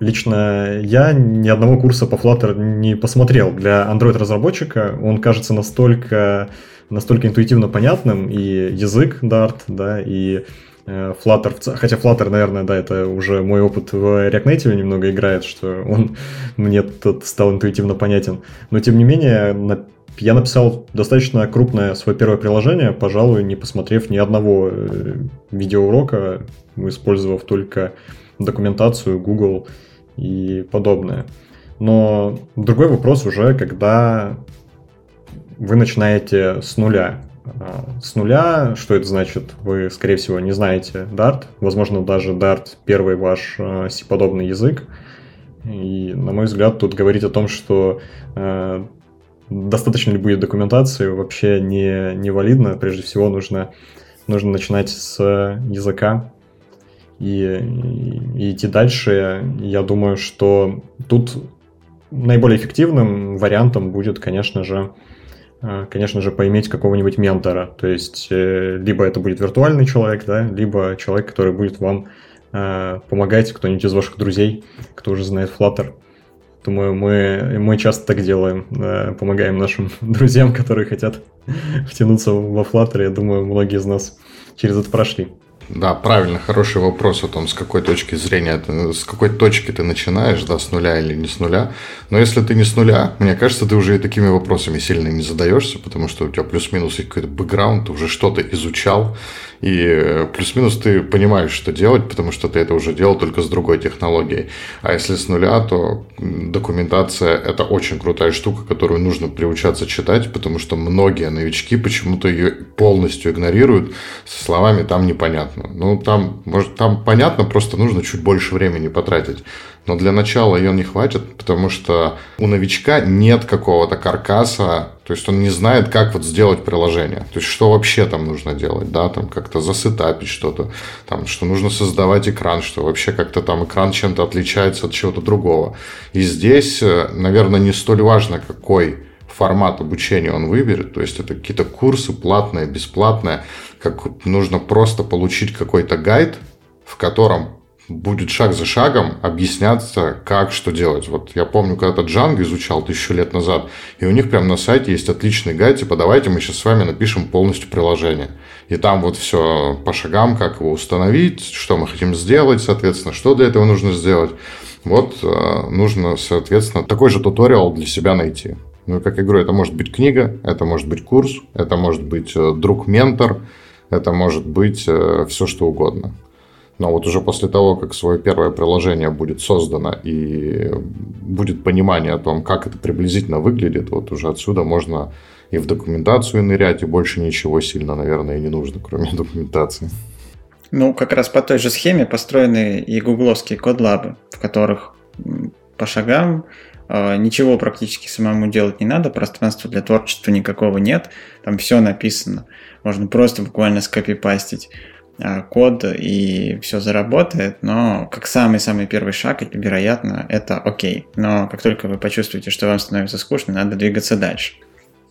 Лично я ни одного курса по Flutter не посмотрел. Для Android-разработчика он кажется настолько настолько интуитивно понятным, и язык Dart, да, и э, Flutter, хотя Flutter, наверное, да, это уже мой опыт в React Native немного играет, что он *laughs* мне тут стал интуитивно понятен. Но, тем не менее, я написал достаточно крупное свое первое приложение, пожалуй, не посмотрев ни одного э, видеоурока, использовав только документацию, Google и подобное. Но другой вопрос уже, когда вы начинаете с нуля. А, с нуля, что это значит? Вы, скорее всего, не знаете Dart. Возможно, даже Dart первый ваш а, C-подобный язык. И, на мой взгляд, тут говорить о том, что э, достаточно ли будет документации, вообще не, не валидно. Прежде всего, нужно, нужно начинать с языка и, и, и идти дальше. Я думаю, что тут наиболее эффективным вариантом будет, конечно же, а, конечно же, поиметь какого-нибудь ментора. То есть, э, либо это будет виртуальный человек, да, либо человек, который будет вам а, помогать, кто-нибудь из ваших друзей, кто уже знает Flutter. Думаю, мы, мы часто так делаем, э, помогаем нашим *laughs* друзьям, которые хотят *laughs* втянуться во Flutter. Я думаю, многие из нас через это прошли. Да, правильно, хороший вопрос о том, с какой точки зрения, с какой точки ты начинаешь, да, с нуля или не с нуля. Но если ты не с нуля, мне кажется, ты уже и такими вопросами сильно не задаешься, потому что у тебя плюс-минус какой-то бэкграунд, ты уже что-то изучал, и э, плюс-минус ты понимаешь, что делать, потому что ты это уже делал только с другой технологией. А если с нуля, то документация – это очень крутая штука, которую нужно приучаться читать, потому что многие новички почему-то ее полностью игнорируют со словами «там непонятно». Ну, там, может, там понятно, просто нужно чуть больше времени потратить. Но для начала ее не хватит, потому что у новичка нет какого-то каркаса, то есть он не знает, как вот сделать приложение. То есть что вообще там нужно делать, да, там как-то засетапить что-то, там, что нужно создавать экран, что вообще как-то там экран чем-то отличается от чего-то другого. И здесь, э, наверное, не столь важно, какой формат обучения он выберет, то есть это какие-то курсы платные, бесплатные, как нужно просто получить какой-то гайд, в котором будет шаг за шагом объясняться, как что делать. Вот я помню, когда-то Django изучал тысячу лет назад, и у них прямо на сайте есть отличный гайд, типа давайте мы сейчас с вами напишем полностью приложение. И там вот все по шагам, как его установить, что мы хотим сделать, соответственно, что для этого нужно сделать. Вот э, нужно, соответственно, такой же туториал для себя найти. Ну, как я говорю, это может быть книга, это может быть курс, это может быть э, друг-ментор, это может быть э, все что угодно. Но вот уже после того, как свое первое приложение будет создано и будет понимание о том, как это приблизительно выглядит, вот уже отсюда можно и в документацию нырять, и больше ничего сильно, наверное, и не нужно, кроме *laughs* документации. Ну, как раз по той же схеме построены и гугловские кодлабы, в которых по шагам а, ничего практически самому делать не надо, пространства для творчества никакого нет, там все написано. Можно просто буквально скопипастить код и все заработает, но как самый-самый первый шаг, вероятно, это окей. Но как только вы почувствуете, что вам становится скучно, надо двигаться дальше.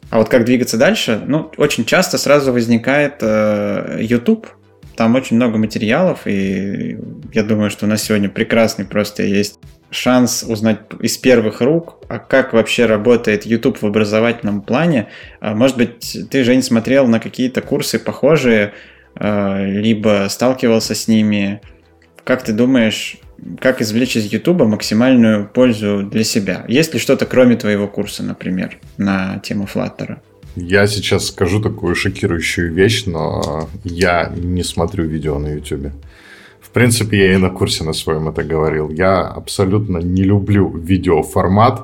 А вот как двигаться дальше? Ну, очень часто сразу возникает э, YouTube. Там очень много материалов, и я думаю, что у нас сегодня прекрасный просто есть шанс узнать из первых рук, а как вообще работает YouTube в образовательном плане. А, может быть, ты, Жень, смотрел на какие-то курсы похожие, Э, либо сталкивался с ними. Как ты думаешь, как извлечь из YouTube максимальную пользу для себя? Есть ли что-то кроме твоего курса, например, на тему Flutter? Я сейчас скажу такую шокирующую вещь, но я не смотрю видео на YouTube. В принципе, я и на курсе на своем это говорил. Я абсолютно не люблю видеоформат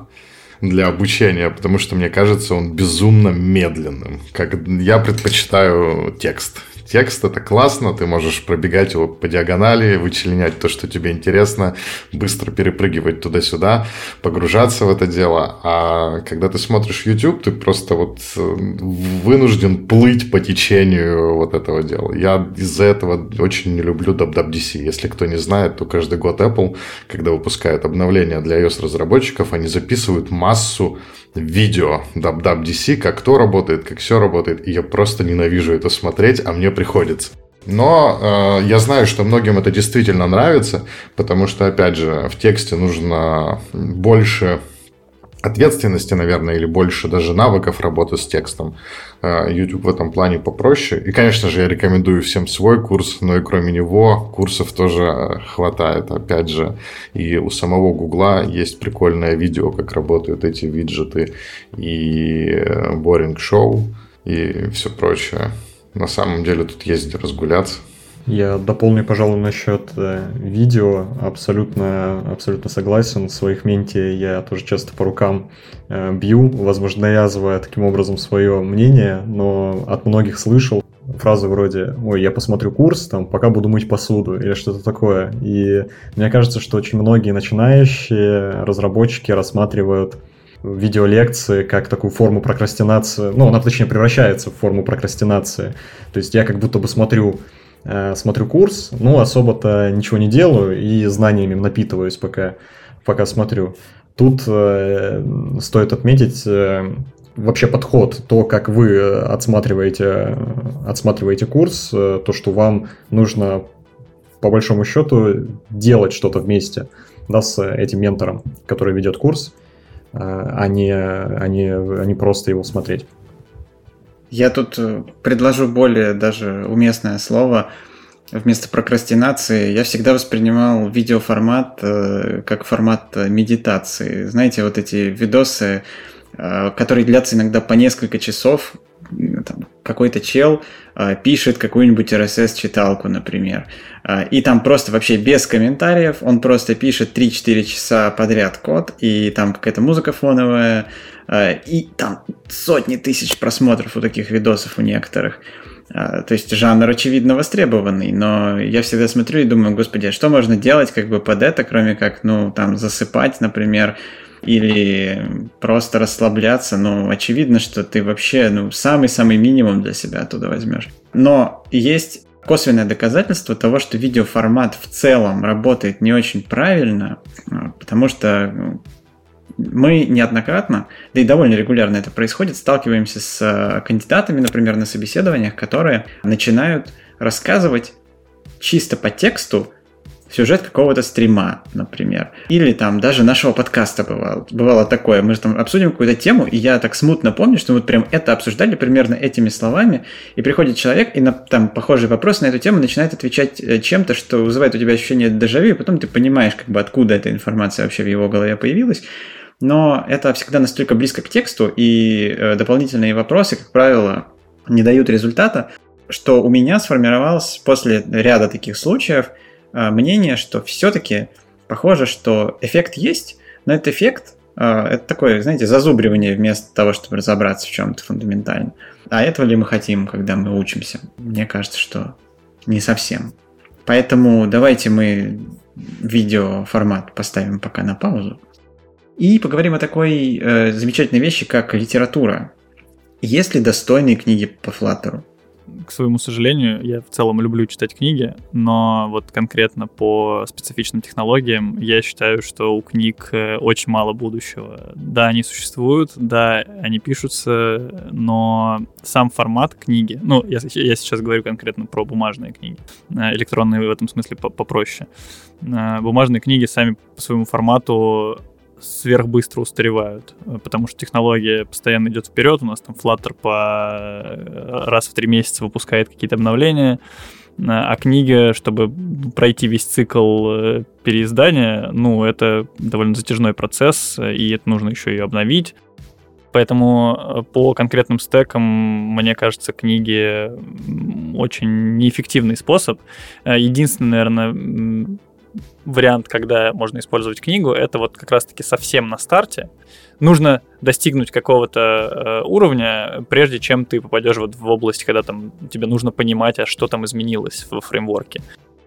для обучения, потому что мне кажется он безумно медленным. Как я предпочитаю текст текст, это классно, ты можешь пробегать его по диагонали, вычленять то, что тебе интересно, быстро перепрыгивать туда-сюда, погружаться в это дело. А когда ты смотришь YouTube, ты просто вот э, вынужден плыть по течению вот этого дела. Я из-за этого очень не люблю WWDC. Если кто не знает, то каждый год Apple, когда выпускает обновления для iOS-разработчиков, они записывают массу видео WWDC, как то работает, как все работает, и я просто ненавижу это смотреть, а мне приходится. Но э, я знаю, что многим это действительно нравится, потому что, опять же, в тексте нужно больше ответственности, наверное, или больше даже навыков работы с текстом. Э, YouTube в этом плане попроще. И, конечно же, я рекомендую всем свой курс, но и кроме него курсов тоже хватает. Опять же, и у самого Гугла есть прикольное видео, как работают эти виджеты и э, Boring Show и все прочее. На самом деле тут есть разгуляться. Я дополню, пожалуй, насчет э, видео. Абсолютно, абсолютно согласен. В своих менте я тоже часто по рукам э, бью, возможно, навязывая таким образом свое мнение, но от многих слышал фразы вроде «Ой, я посмотрю курс, там, пока буду мыть посуду» или что-то такое. И мне кажется, что очень многие начинающие разработчики рассматривают видеолекции как такую форму прокрастинации, ну, она точнее превращается в форму прокрастинации. То есть я как будто бы смотрю смотрю курс, ну, особо-то ничего не делаю и знаниями напитываюсь, пока, пока смотрю. Тут э, стоит отметить э, вообще подход, то, как вы отсматриваете, отсматриваете курс, э, то, что вам нужно по большому счету делать что-то вместе. да, с этим ментором, который ведет курс, а не, а не, а не просто его смотреть. Я тут э, предложу более даже уместное слово. Вместо прокрастинации я всегда воспринимал видеоформат э, как формат медитации. Знаете, вот эти видосы, э, которые длятся иногда по несколько часов, там, какой-то чел э, пишет какую-нибудь RSS-читалку, например, э, и там просто вообще без комментариев, он просто пишет 3-4 часа подряд код, и там какая-то музыка фоновая, э, и там сотни тысяч просмотров у таких видосов у некоторых. Э, то есть жанр очевидно востребованный, но я всегда смотрю и думаю, господи, а что можно делать как бы под это, кроме как, ну, там, засыпать, например, или просто расслабляться, ну, очевидно, что ты вообще, ну, самый-самый минимум для себя оттуда возьмешь. Но есть косвенное доказательство того, что видеоформат в целом работает не очень правильно, а, потому что мы неоднократно, да и довольно регулярно это происходит, сталкиваемся с а, кандидатами, например, на собеседованиях, которые начинают рассказывать чисто по тексту сюжет какого-то стрима, например. Или там даже нашего подкаста бывало. Бывало такое. Мы же там обсудим какую-то тему, и я так смутно помню, что мы вот прям это обсуждали примерно этими словами, и приходит человек, и на там похожий вопрос на эту тему начинает отвечать э, чем-то, что вызывает у тебя ощущение дежавю, и потом ты понимаешь, как бы откуда эта информация вообще в его голове появилась. Но это всегда настолько близко к тексту, и э, дополнительные вопросы, как правило, не дают результата, что у меня сформировалось после ряда таких случаев – а, мнение, что все-таки похоже, что эффект есть, но этот эффект а, это такое, знаете, зазубривание вместо того, чтобы разобраться в чем-то фундаментально. А этого ли мы хотим, когда мы учимся? Мне кажется, что не совсем. Поэтому давайте мы видеоформат поставим пока на паузу. И поговорим о такой э, замечательной вещи, как литература. Есть ли достойные книги по Флаттеру? к своему сожалению, я в целом люблю читать книги, но вот конкретно по специфичным технологиям я считаю, что у книг э, очень мало будущего. Да, они существуют, да, они пишутся, но сам формат книги, ну, я, я сейчас говорю конкретно про бумажные книги, э, электронные в этом смысле попроще. Э, бумажные книги сами по своему формату сверхбыстро устаревают, э, потому что технология постоянно идет вперед, у нас там Flutter по э, раз в три месяца выпускает какие-то обновления, э, а книга, чтобы пройти весь цикл переиздания, ну, это довольно затяжной процесс, и это нужно еще и обновить. Поэтому по конкретным стекам, мне кажется, книги очень неэффективный способ. Единственное, наверное, вариант, когда можно использовать книгу, это вот как раз-таки совсем на старте. Нужно достигнуть какого-то э, уровня, прежде чем ты попадешь вот в область, когда там тебе нужно понимать, а что там изменилось в фреймворке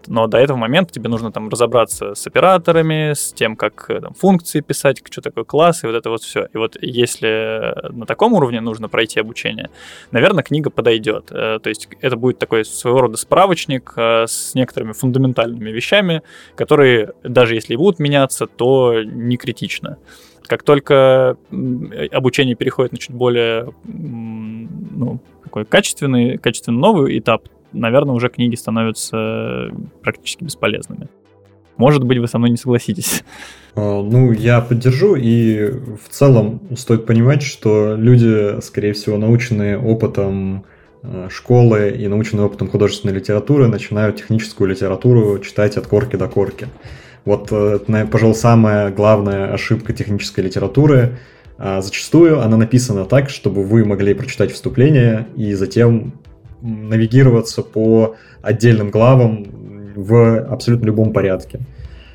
но до этого момента тебе нужно там разобраться с операторами, с тем, как э, там, функции писать, что такое класс, и вот это вот все. И вот если на таком уровне нужно пройти обучение, наверное, книга подойдет. Э, то есть это будет такой своего рода справочник э, с некоторыми фундаментальными вещами, которые, даже если будут меняться, то не критично. Как только обучение переходит на чуть более ну, такой качественный, качественно новый этап, наверное, уже книги становятся практически бесполезными. Может быть, вы со мной не согласитесь. А, *laughs* ну, я поддержу, и в целом стоит понимать, что люди, скорее всего, наученные опытом а, школы и наученные опытом художественной литературы, начинают техническую литературу читать от корки до корки. Вот, пожалуй, самая главная ошибка технической литературы. А, зачастую она написана так, чтобы вы могли прочитать вступление и затем навигироваться по отдельным главам в абсолютно любом порядке.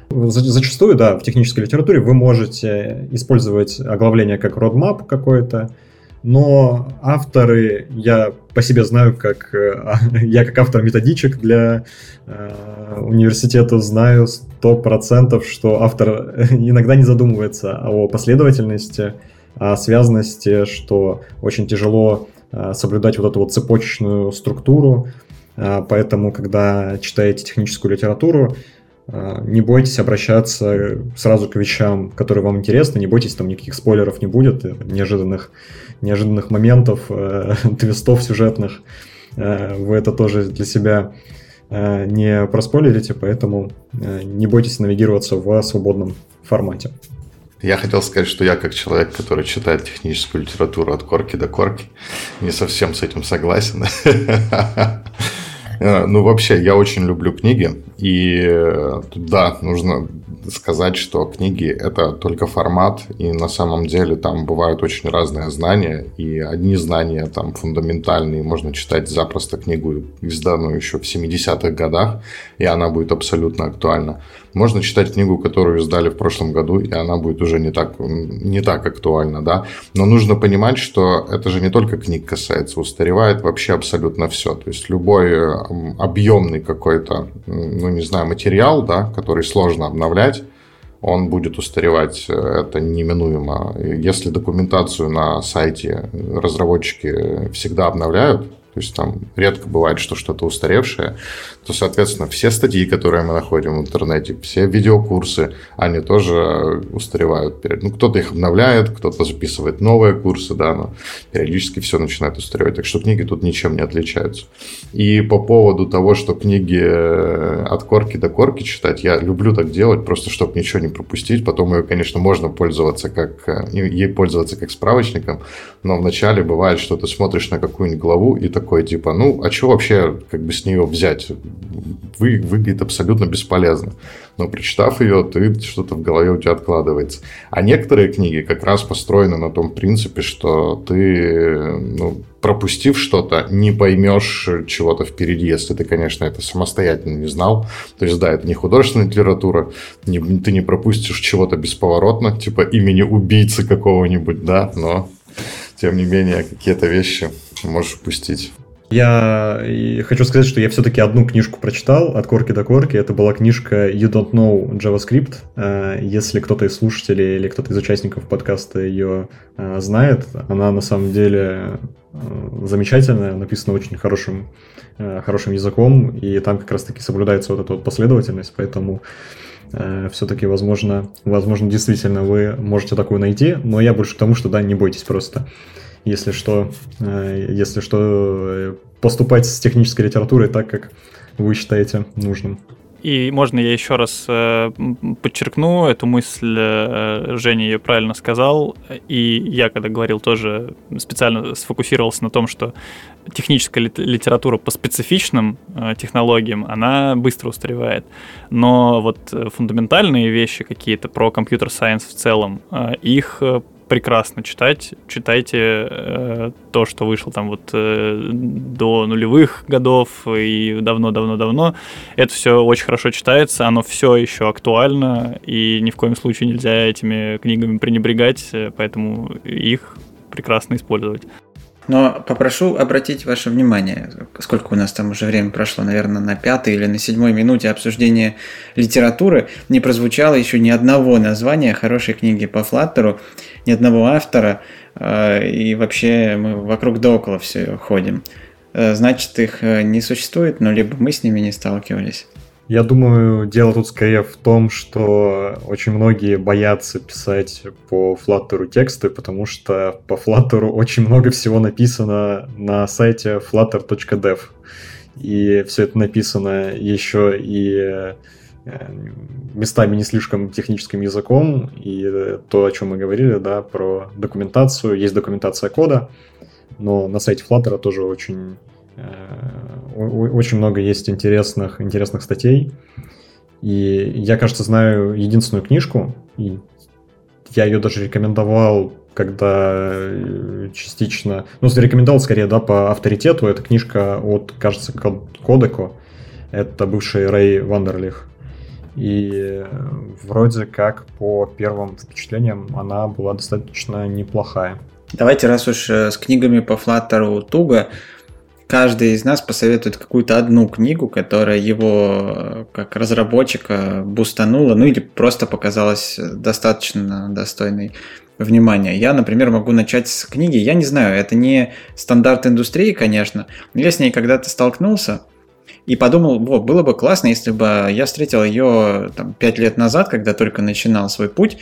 Зачастую, да, в технической литературе вы можете использовать оглавление как roadmap какой-то, но авторы, я по себе знаю, как *laughs* я как автор методичек для э, университета знаю сто процентов, что автор *laughs* иногда не задумывается о последовательности, о связанности, что очень тяжело соблюдать вот эту вот цепочечную структуру. Э, поэтому, когда читаете техническую литературу, э, не бойтесь обращаться сразу к вещам, которые вам интересны, не бойтесь, там никаких спойлеров не будет, неожиданных, неожиданных моментов, *laughs* твистов сюжетных. Вы это тоже для себя э, не проспойлерите, поэтому э, не бойтесь навигироваться в свободном формате. Я хотел сказать, что я как человек, который читает техническую литературу от корки до корки, не совсем с этим согласен. Э, ну, вообще, я очень люблю книги, и э, да, нужно сказать, что книги — это только формат, и на самом деле там бывают очень разные знания, и одни знания там фундаментальные, можно читать запросто книгу, изданную еще в 70-х годах, и она будет абсолютно актуальна. Можно читать книгу, которую издали в прошлом году, и она будет уже не так, не так актуальна, да. Но нужно понимать, что это же не только книг касается, устаревает вообще абсолютно все. То есть любой объемный какой-то, ну не знаю, материал, да, который сложно обновлять, он будет устаревать, это неминуемо. Если документацию на сайте разработчики всегда обновляют, то есть там редко бывает, что что-то устаревшее, то, соответственно, все статьи, которые мы находим в интернете, все видеокурсы, они тоже устаревают. Ну, кто-то их обновляет, кто-то записывает новые курсы, да, но периодически все начинает устаревать. Так что книги тут ничем не отличаются. И по поводу того, что книги э, от корки до корки читать, я люблю так делать, просто чтобы ничего не пропустить. Потом ее, конечно, можно пользоваться как, э, ей пользоваться как справочником, но вначале бывает, что ты смотришь на какую-нибудь главу и такой типа, ну, а что вообще как бы с нее взять? Вы, выглядит абсолютно бесполезно. Но прочитав ее, ты что-то в голове у тебя откладывается. А некоторые книги как раз построены на том принципе, что ты, ну, пропустив что-то, не поймешь чего-то впереди, если ты, конечно, это самостоятельно не знал. То есть, да, это не художественная литература, не, ты не пропустишь чего-то бесповоротно, типа имени убийцы какого-нибудь, да, но тем не менее какие-то вещи можешь упустить. Я хочу сказать, что я все-таки одну книжку прочитал от корки до корки. Это была книжка You Don't Know JavaScript. Э, если кто-то из слушателей или кто-то из участников подкаста ее э, знает, она на самом деле э, замечательная, написана очень хорошим, хорошим языком, и там как раз-таки соблюдается вот эта вот последовательность, поэтому все-таки, возможно, возможно, действительно вы можете такую найти, но я больше к тому, что да, не бойтесь просто если что, э, если что, э, поступать с технической литературой так, как вы считаете нужным. И можно я еще раз э, подчеркну эту мысль, Женя ее правильно сказал, и я, когда говорил, тоже специально сфокусировался на том, что техническая литература по специфичным технологиям, она быстро устаревает. Но вот фундаментальные вещи какие-то про компьютер-сайенс в целом, их прекрасно читать. Читайте э, то, что вышло там вот э, до нулевых годов и давно-давно-давно. Это все очень хорошо читается, оно все еще актуально, и ни в коем случае нельзя этими книгами пренебрегать, э, поэтому их прекрасно использовать. Но попрошу обратить ваше внимание, сколько у нас там уже время прошло, наверное, на пятой или на седьмой минуте обсуждения литературы, не прозвучало еще ни одного названия хорошей книги по Флаттеру, ни одного автора, э, и вообще мы вокруг да около все ходим. Э, значит, их э, не существует, но либо мы с ними не сталкивались. Я думаю, дело тут скорее в том, что очень многие боятся писать по Flutter тексты, потому что по Flutter очень много всего написано на сайте flutter.dev. И все это написано еще и э, местами не слишком техническим языком, и то, о чем мы говорили, да, про документацию, есть документация кода, но на сайте Flutter тоже очень Э, очень много есть интересных, интересных статей. И я, кажется, знаю единственную книжку, и я ее даже рекомендовал, когда э, частично... Ну, рекомендовал скорее, да, по авторитету. Это книжка от, кажется, Кодеко. Это бывший Рэй Вандерлих. И э, вроде как по первым впечатлениям она была достаточно неплохая. Давайте, раз уж с книгами по Флаттеру туго, каждый из нас посоветует какую-то одну книгу, которая его э, как разработчика бустанула, ну или просто показалась достаточно достойной внимания. Я, например, могу начать с книги. Я не знаю, это не стандарт индустрии, конечно, но я с ней когда-то столкнулся и подумал, вот, было бы классно, если бы я встретил ее там, 5 лет назад, когда только начинал свой путь,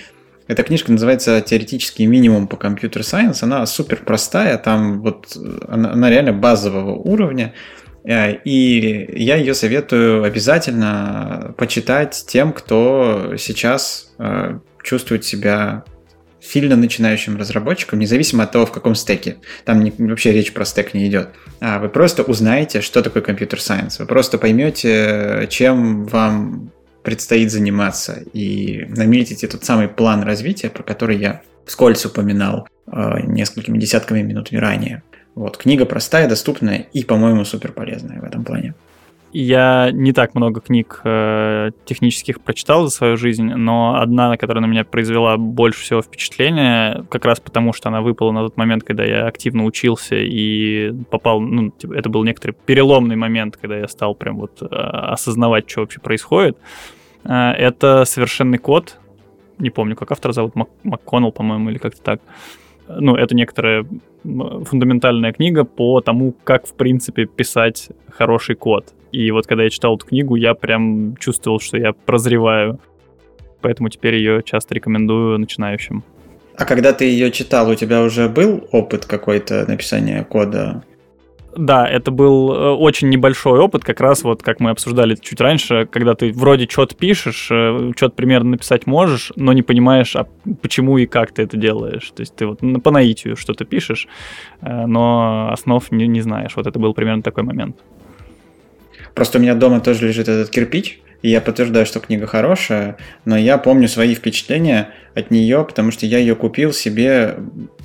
эта книжка называется «Теоретический минимум по компьютер сайенс». Она супер простая, там вот она, она реально базового уровня. Э, и я ее советую обязательно почитать тем, кто сейчас э, чувствует себя сильно начинающим разработчиком, независимо от того, в каком стеке. Там не, вообще речь про стек не идет. А вы просто узнаете, что такое компьютер-сайенс. Вы просто поймете, чем вам предстоит заниматься, и наметите тот самый план развития, про который я вскользь упоминал э, несколькими десятками минут ранее. Вот, книга простая, доступная и, по-моему, супер полезная в этом плане. Я не так много книг э, технических прочитал за свою жизнь, но одна, которая на меня произвела больше всего впечатления, как раз потому, что она выпала на тот момент, когда я активно учился и попал, ну, типа, это был некоторый переломный момент, когда я стал прям вот э, осознавать, что вообще происходит. Э, это «Совершенный код», не помню, как автор зовут, Мак- МакКоннелл, по-моему, или как-то так. Ну, это некоторая фундаментальная книга по тому, как, в принципе, писать хороший код. И вот когда я читал эту книгу, я прям чувствовал, что я прозреваю. Поэтому теперь ее часто рекомендую начинающим. А когда ты ее читал, у тебя уже был опыт какой-то написания кода? Да, это был э, очень небольшой опыт, как раз вот как мы обсуждали чуть раньше, когда ты вроде что-то пишешь, э, что-то примерно написать можешь, но не понимаешь, а почему и как ты это делаешь. То есть ты вот по наитию что-то пишешь, э, но основ не, не знаешь. Вот это был примерно такой момент. Просто у меня дома тоже лежит этот кирпич, и я подтверждаю, что книга хорошая, но я помню свои впечатления от нее, потому что я ее купил себе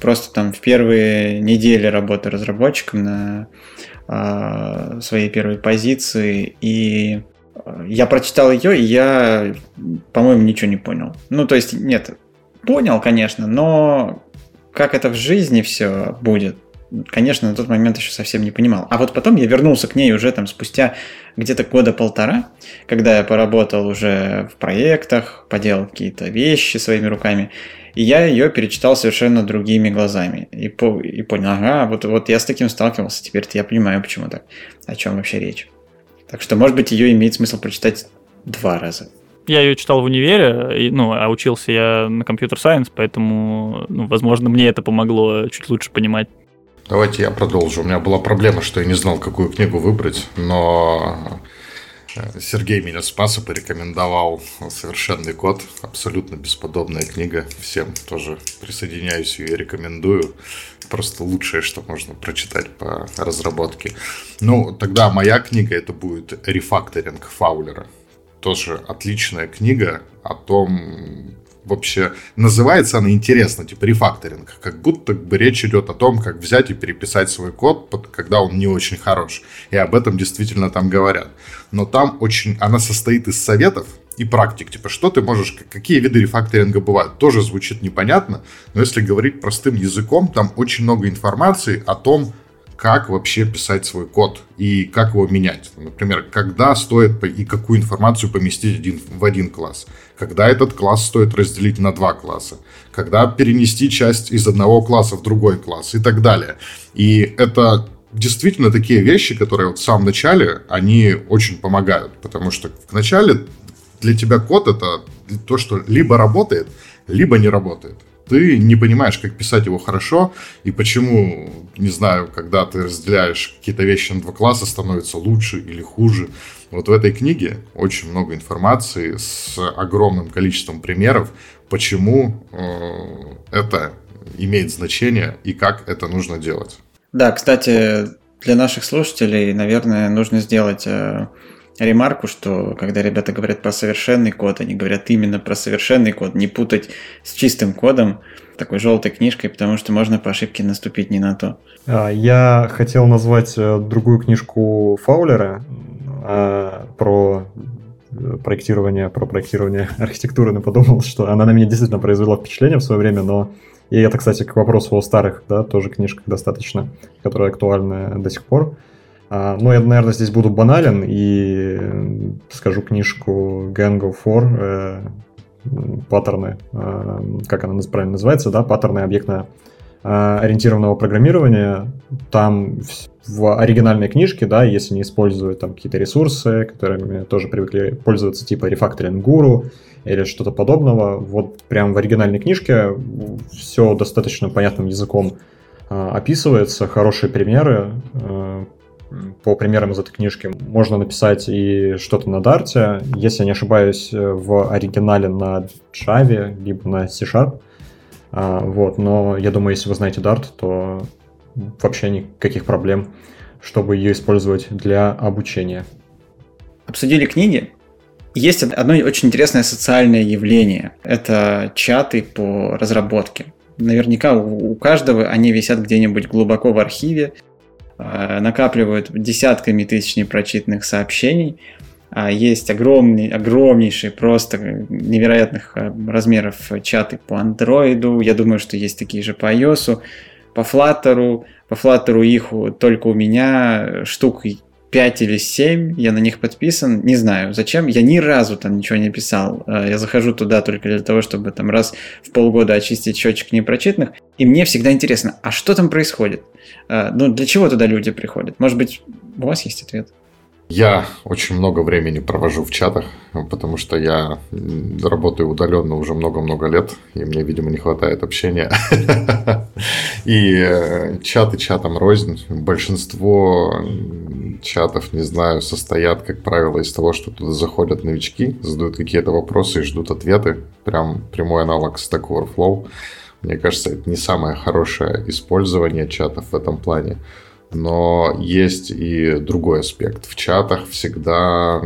просто там в первые недели работы разработчиком на э, своей первой позиции, и я прочитал ее, и я, по-моему, ничего не понял. Ну, то есть, нет, понял, конечно, но как это в жизни все будет, конечно, на тот момент еще совсем не понимал. А вот потом я вернулся к ней уже там спустя где-то года полтора, когда я поработал уже в проектах, поделал какие-то вещи своими руками, и я ее перечитал совершенно другими глазами. И, по, и понял, ага, вот, вот я с таким сталкивался, теперь-то я понимаю, почему так. О чем вообще речь. Так что, может быть, ее имеет смысл прочитать два раза. Я ее читал в универе, ну, а учился я на компьютер-сайенс, поэтому, ну, возможно, мне это помогло чуть лучше понимать Давайте я продолжу. У меня была проблема, что я не знал, какую книгу выбрать, но э, Сергей меня спас и порекомендовал «Совершенный код». Абсолютно бесподобная книга. Всем тоже присоединяюсь и рекомендую. Просто лучшее, что можно прочитать по разработке. Ну, тогда моя книга это будет «Рефакторинг Фаулера». Тоже отличная книга о том, вообще называется она интересно, типа рефакторинг, как будто бы речь идет о том, как взять и переписать свой код, когда он не очень хорош. И об этом действительно там говорят. Но там очень, она состоит из советов и практик. Типа, что ты можешь, какие виды рефакторинга бывают, тоже звучит непонятно, но если говорить простым языком, там очень много информации о том, как вообще писать свой код и как его менять. Например, когда стоит и какую информацию поместить один, в один класс, когда этот класс стоит разделить на два класса, когда перенести часть из одного класса в другой класс? И так далее. И это действительно такие вещи, которые вот в самом начале, они очень помогают, потому что в начале для тебя код это то, что либо работает, либо не работает ты не понимаешь, как писать его хорошо, и почему, не знаю, когда ты разделяешь какие-то вещи на два класса, становится лучше или хуже. Вот в этой книге очень много информации с огромным количеством примеров, почему э, это имеет значение и как это нужно делать. Да, кстати, для наших слушателей, наверное, нужно сделать э, ремарку, что когда ребята говорят про совершенный код, они говорят именно про совершенный код, не путать с чистым кодом, такой желтой книжкой, потому что можно по ошибке наступить не на то. А, я хотел назвать э, другую книжку Фаулера а, про э, проектирование, про проектирование *laughs* архитектуры, но подумал, что она на меня действительно произвела впечатление в свое время, но и это, кстати, к вопросу о старых, да, тоже книжках достаточно, которая актуальна до сих пор. А, ну, я, наверное, здесь буду банален и скажу книжку Gang of Four, э, паттерны, э, как она правильно называется, да, паттерны объектно э, ориентированного программирования. Там в оригинальной книжке, да, если не используют там какие-то ресурсы, которыми тоже привыкли пользоваться, типа рефакторинг гуру или что-то подобного, вот прям в оригинальной книжке все достаточно понятным языком описывается, хорошие примеры, по примерам из этой книжки можно написать и что-то на Dart, если я не ошибаюсь, в оригинале на Java, либо на C-Sharp. А, вот, но я думаю, если вы знаете Dart, то вообще никаких проблем, чтобы ее использовать для обучения. Обсудили книги. Есть одно очень интересное социальное явление. Это чаты по разработке. Наверняка у каждого они висят где-нибудь глубоко в архиве, накапливают десятками тысяч непрочитанных сообщений. А есть огромный, огромнейший, просто невероятных а, размеров чаты по андроиду. Я думаю, что есть такие же по iOS, по Flutter. По Flutter их только у меня штук 5 или 7, я на них подписан, не знаю зачем, я ни разу там ничего не писал, я захожу туда только для того, чтобы там раз в полгода очистить счетчик непрочитанных, и мне всегда интересно, а что там происходит? Ну, для чего туда люди приходят? Может быть, у вас есть ответ? Я очень много времени провожу в чатах, потому что я работаю удаленно уже много-много лет, и мне, видимо, не хватает общения. *laughs* И э, чаты чатом рознь. Большинство чатов, не знаю, состоят, как правило, из того, что туда заходят новички, задают какие-то вопросы и ждут ответы. Прям прямой аналог Stack Overflow. Мне кажется, это не самое хорошее использование чатов в этом плане. Но есть и другой аспект. В чатах всегда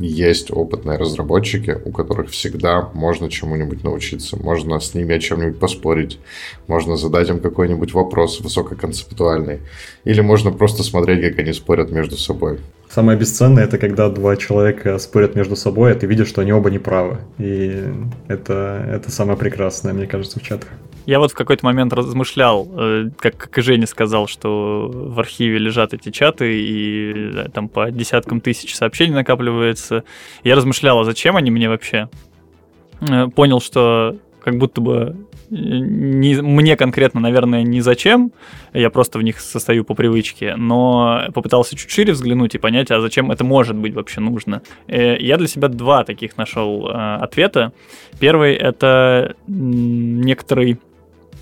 есть опытные разработчики, у которых всегда можно чему-нибудь научиться. Можно с ними о чем-нибудь поспорить, можно задать им какой-нибудь вопрос высококонцептуальный. Или можно просто смотреть, как они спорят между собой. Самое бесценное это когда два человека спорят между собой, а ты видишь, что они оба неправы. И это, это самое прекрасное, мне кажется, в чатах. Я вот в какой-то момент размышлял, э, как, как и Женя сказал, что в архиве лежат эти чаты, и там по десяткам тысяч сообщений накапливается. Я размышлял, а зачем они мне вообще? Э, понял, что как будто бы не, мне конкретно, наверное, не зачем, я просто в них состою по привычке, но попытался чуть шире взглянуть и понять, а зачем это может быть вообще нужно. Э, я для себя два таких нашел ответа. Первый — это некоторый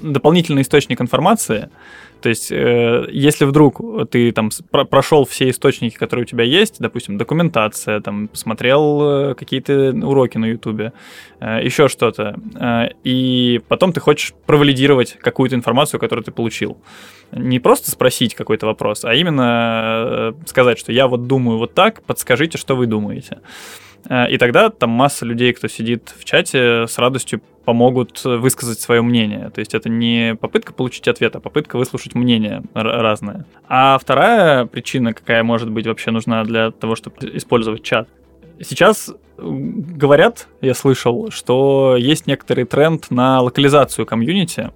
дополнительный источник информации. То есть, э, если вдруг ты там про прошел все источники, которые у тебя есть, допустим, документация, там посмотрел э, какие-то уроки на Ютубе, э, еще что-то, э, и потом ты хочешь провалидировать какую-то информацию, которую ты получил. Не просто спросить какой-то вопрос, а именно э, сказать, что я вот думаю вот так, подскажите, что вы думаете. И тогда там масса людей, кто сидит в чате, с радостью помогут высказать свое мнение. То есть это не попытка получить ответ, а попытка выслушать мнение разное. А вторая причина, какая может быть вообще нужна для того, чтобы использовать чат. Сейчас говорят, я слышал, что есть некоторый тренд на локализацию комьюнити.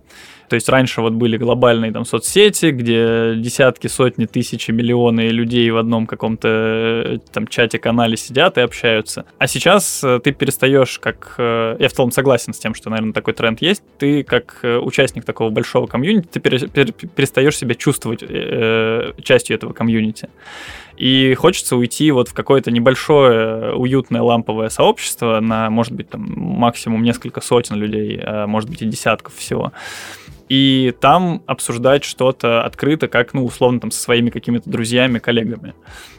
То есть раньше вот были глобальные там соцсети, где десятки, сотни, тысячи, миллионы людей в одном каком-то э, там чате, канале сидят и общаются. А сейчас э, ты перестаешь как... Э, я в целом согласен с тем, что, наверное, такой тренд есть. Ты как участник такого большого комьюнити, ты перестаешь себя чувствовать частью этого комьюнити. И хочется уйти вот в какое-то небольшое уютное ламповое сообщество на, может быть, там максимум несколько сотен людей, а может быть и десятков всего и там обсуждать что-то открыто, как, ну, условно, там, со своими какими-то друзьями, коллегами.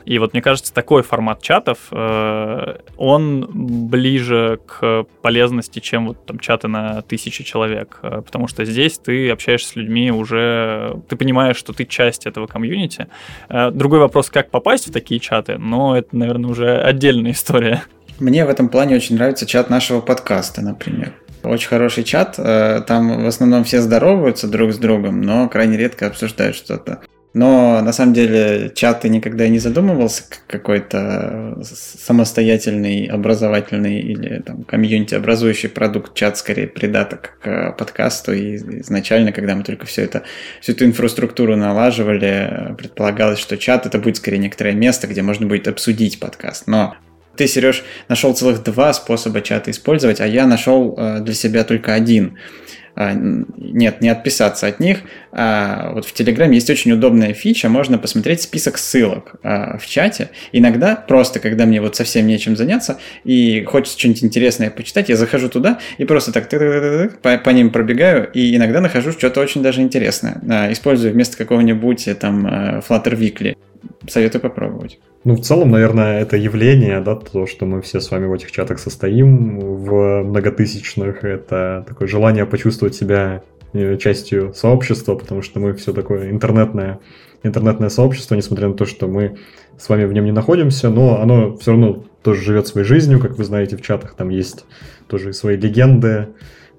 И вот, мне кажется, такой формат чатов, э, он ближе к полезности, чем вот там чаты на тысячи человек, э, потому что здесь ты общаешься с людьми уже, ты понимаешь, что ты часть этого комьюнити. Э, другой вопрос, как попасть в такие чаты, но это, наверное, уже отдельная *laughs* история. Мне в этом плане очень нравится чат нашего подкаста, например. Очень хороший чат. Э, там в основном все здороваются друг с другом, но крайне редко обсуждают что-то. Но на самом деле чат ты никогда не задумывался как какой-то самостоятельный, образовательный или там комьюнити образующий продукт. Чат скорее придаток к подкасту. И изначально, когда мы только все это, всю эту инфраструктуру налаживали, предполагалось, что чат это будет скорее некоторое место, где можно будет обсудить подкаст. Но ты, Сереж, нашел целых два способа чата использовать, а я нашел э, для себя только один. А, нет, не отписаться от них. А вот в Телеграме есть очень удобная фича, можно посмотреть список ссылок а, в чате. Иногда просто, когда мне вот совсем нечем заняться и хочется что-нибудь интересное почитать, я захожу туда и просто так по, по ним пробегаю, и иногда нахожу что-то очень даже интересное. Использую вместо какого-нибудь э, там э, Flutter Weekly советую попробовать. Ну, в целом, наверное, это явление, да, то, что мы все с вами в этих чатах состоим, в многотысячных, это такое желание почувствовать себя э, частью сообщества, потому что мы все такое интернетное, интернетное сообщество, несмотря на то, что мы с вами в нем не находимся, но оно все равно тоже живет своей жизнью, как вы знаете, в чатах там есть тоже свои легенды,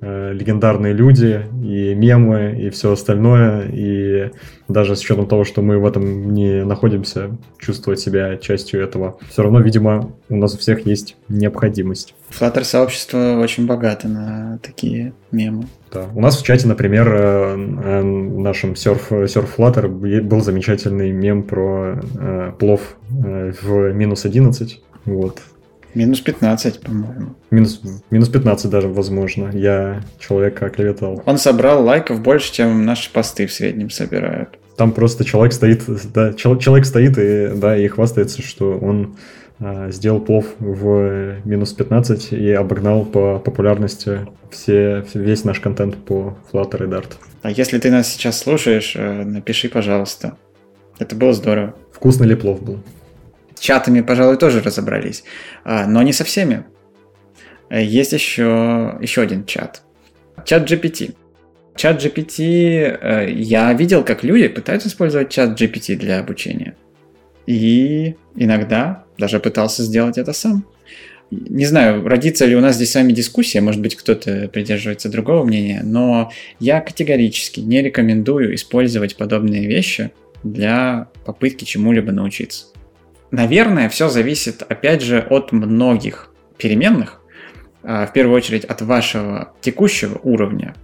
легендарные люди, и мемы, и все остальное, и даже с учетом того, что мы в этом не находимся, чувствовать себя частью этого, все равно, видимо, у нас у всех есть необходимость. Flutter сообщество очень богато на такие мемы. Да. У нас в чате, например, э, э, в нашем Surf, Surf Flutter был замечательный мем про плов в минус 11. Вот. Минус 15, по-моему. Минус, минус 15 даже, возможно. Я человека оклеветал. Он собрал лайков больше, чем наши посты в среднем собирают. Там просто человек стоит, да, человек стоит и, да, и хвастается, что он а, сделал плов в минус 15 и обогнал по популярности все, весь наш контент по Flutter и Dart. А если ты нас сейчас слушаешь, э, напиши, пожалуйста. Это было здорово. Вкусный ли плов был? Чатами, пожалуй, тоже разобрались, а, но не со всеми. Есть еще, еще один чат. Чат GPT. Чат GPT, э, я видел, как люди пытаются использовать чат GPT для обучения. И иногда даже пытался сделать это сам. Не знаю, родится ли у нас здесь с вами дискуссия, может быть, кто-то придерживается другого мнения, но я категорически не рекомендую использовать подобные вещи для попытки чему-либо научиться. Наверное, все зависит, опять же, от многих переменных, а, в первую очередь от вашего текущего уровня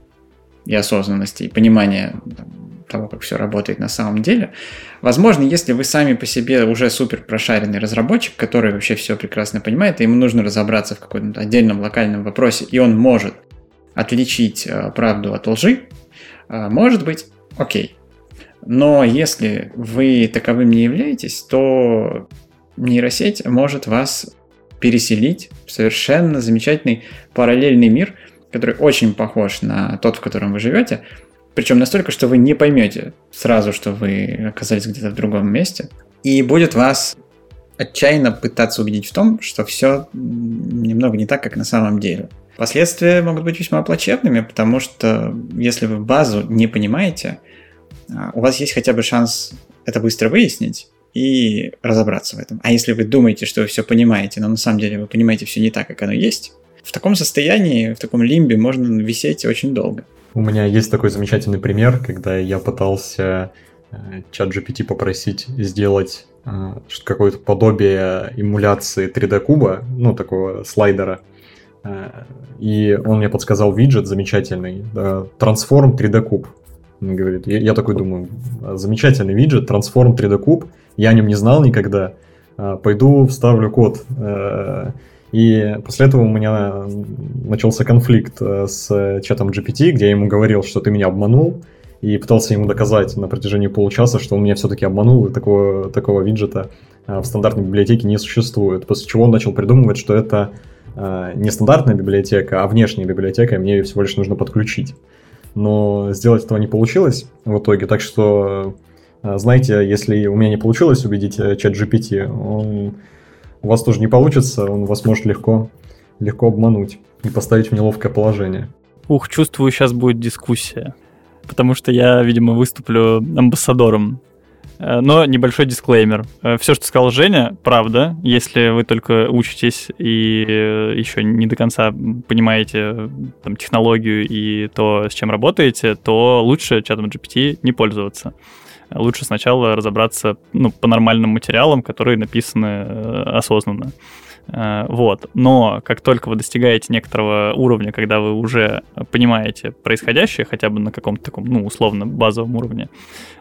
и осознанности, и понимания того, как все работает на самом деле. Возможно, если вы сами по себе уже супер прошаренный разработчик, который вообще все прекрасно понимает, и ему нужно разобраться в каком-то отдельном локальном вопросе, и он может отличить а, правду от лжи, а, может быть, окей. Но если вы таковым не являетесь, то нейросеть может вас переселить в совершенно замечательный параллельный мир, который очень похож на тот, в котором вы живете, причем настолько, что вы не поймете сразу, что вы оказались где-то в другом месте, и будет вас отчаянно пытаться убедить в том, что все немного не так, как на самом деле. Последствия могут быть весьма плачевными, потому что если вы базу не понимаете, у вас есть хотя бы шанс это быстро выяснить и разобраться в этом. А если вы думаете, что вы все понимаете, но на самом деле вы понимаете все не так, как оно есть, в таком состоянии, в таком лимбе можно висеть очень долго. У меня есть такой замечательный пример, когда я пытался э, чат GPT попросить сделать э, какое-то подобие эмуляции 3D-куба, ну, такого слайдера. Э, и он мне подсказал виджет замечательный, Transform 3D-куб. Он говорит, я, я такой думаю, замечательный виджет, Transform 3D Cube, я о нем не знал никогда, а, пойду вставлю код. Э, и после этого у меня начался конфликт э, с чатом GPT, где я ему говорил, что ты меня обманул, и пытался ему доказать на протяжении получаса, что он меня все-таки обманул, и такого, такого виджета э, в стандартной библиотеке не существует. После чего он начал придумывать, что это не стандартная библиотека, а внешняя библиотека, и мне ее всего лишь нужно подключить но сделать этого не получилось в итоге, так что э, знаете, если у меня не получилось убедить э, чат GPT, он у вас тоже не получится, он вас может легко, легко обмануть и поставить в неловкое положение. Ух, чувствую, сейчас будет дискуссия. Потому что я, видимо, выступлю амбассадором но небольшой дисклеймер. Э, Все, что сказал Женя, правда. Если вы только учитесь и э, еще не до конца понимаете там, технологию и то, с чем работаете, то лучше чатом GPT не пользоваться. Лучше сначала разобраться ну, по нормальным материалам, которые написаны осознанно. Э, вот. Но как только вы достигаете некоторого уровня, когда вы уже понимаете происходящее, хотя бы на каком-то таком, ну, условно, базовом уровне,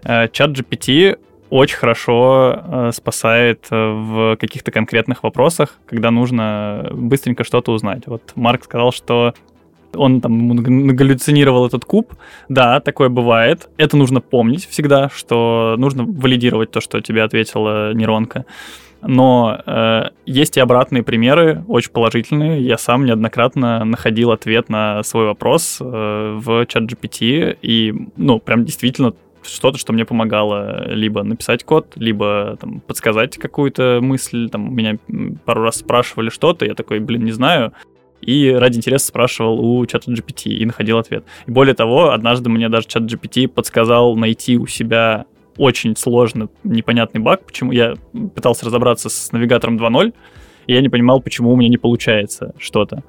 э, чат GPT очень хорошо э, спасает в каких-то конкретных вопросах, когда нужно быстренько что-то узнать. Вот Марк сказал, что он там галлюцинировал этот куб. Да, такое бывает. Это нужно помнить всегда, что нужно валидировать то, что тебе ответила нейронка. Но э, есть и обратные примеры, очень положительные. Я сам неоднократно находил ответ на свой вопрос э, в чат GPT, и, ну, прям действительно что-то, что мне помогало либо написать код, либо там, подсказать какую-то мысль. Там, меня пару раз спрашивали что-то, я такой, блин, не знаю. И ради интереса спрашивал у чата GPT и находил ответ. И более того, однажды мне даже чат GPT подсказал найти у себя очень сложный, непонятный баг, почему я пытался разобраться с навигатором 2.0, и я не понимал, почему у меня не получается что-то.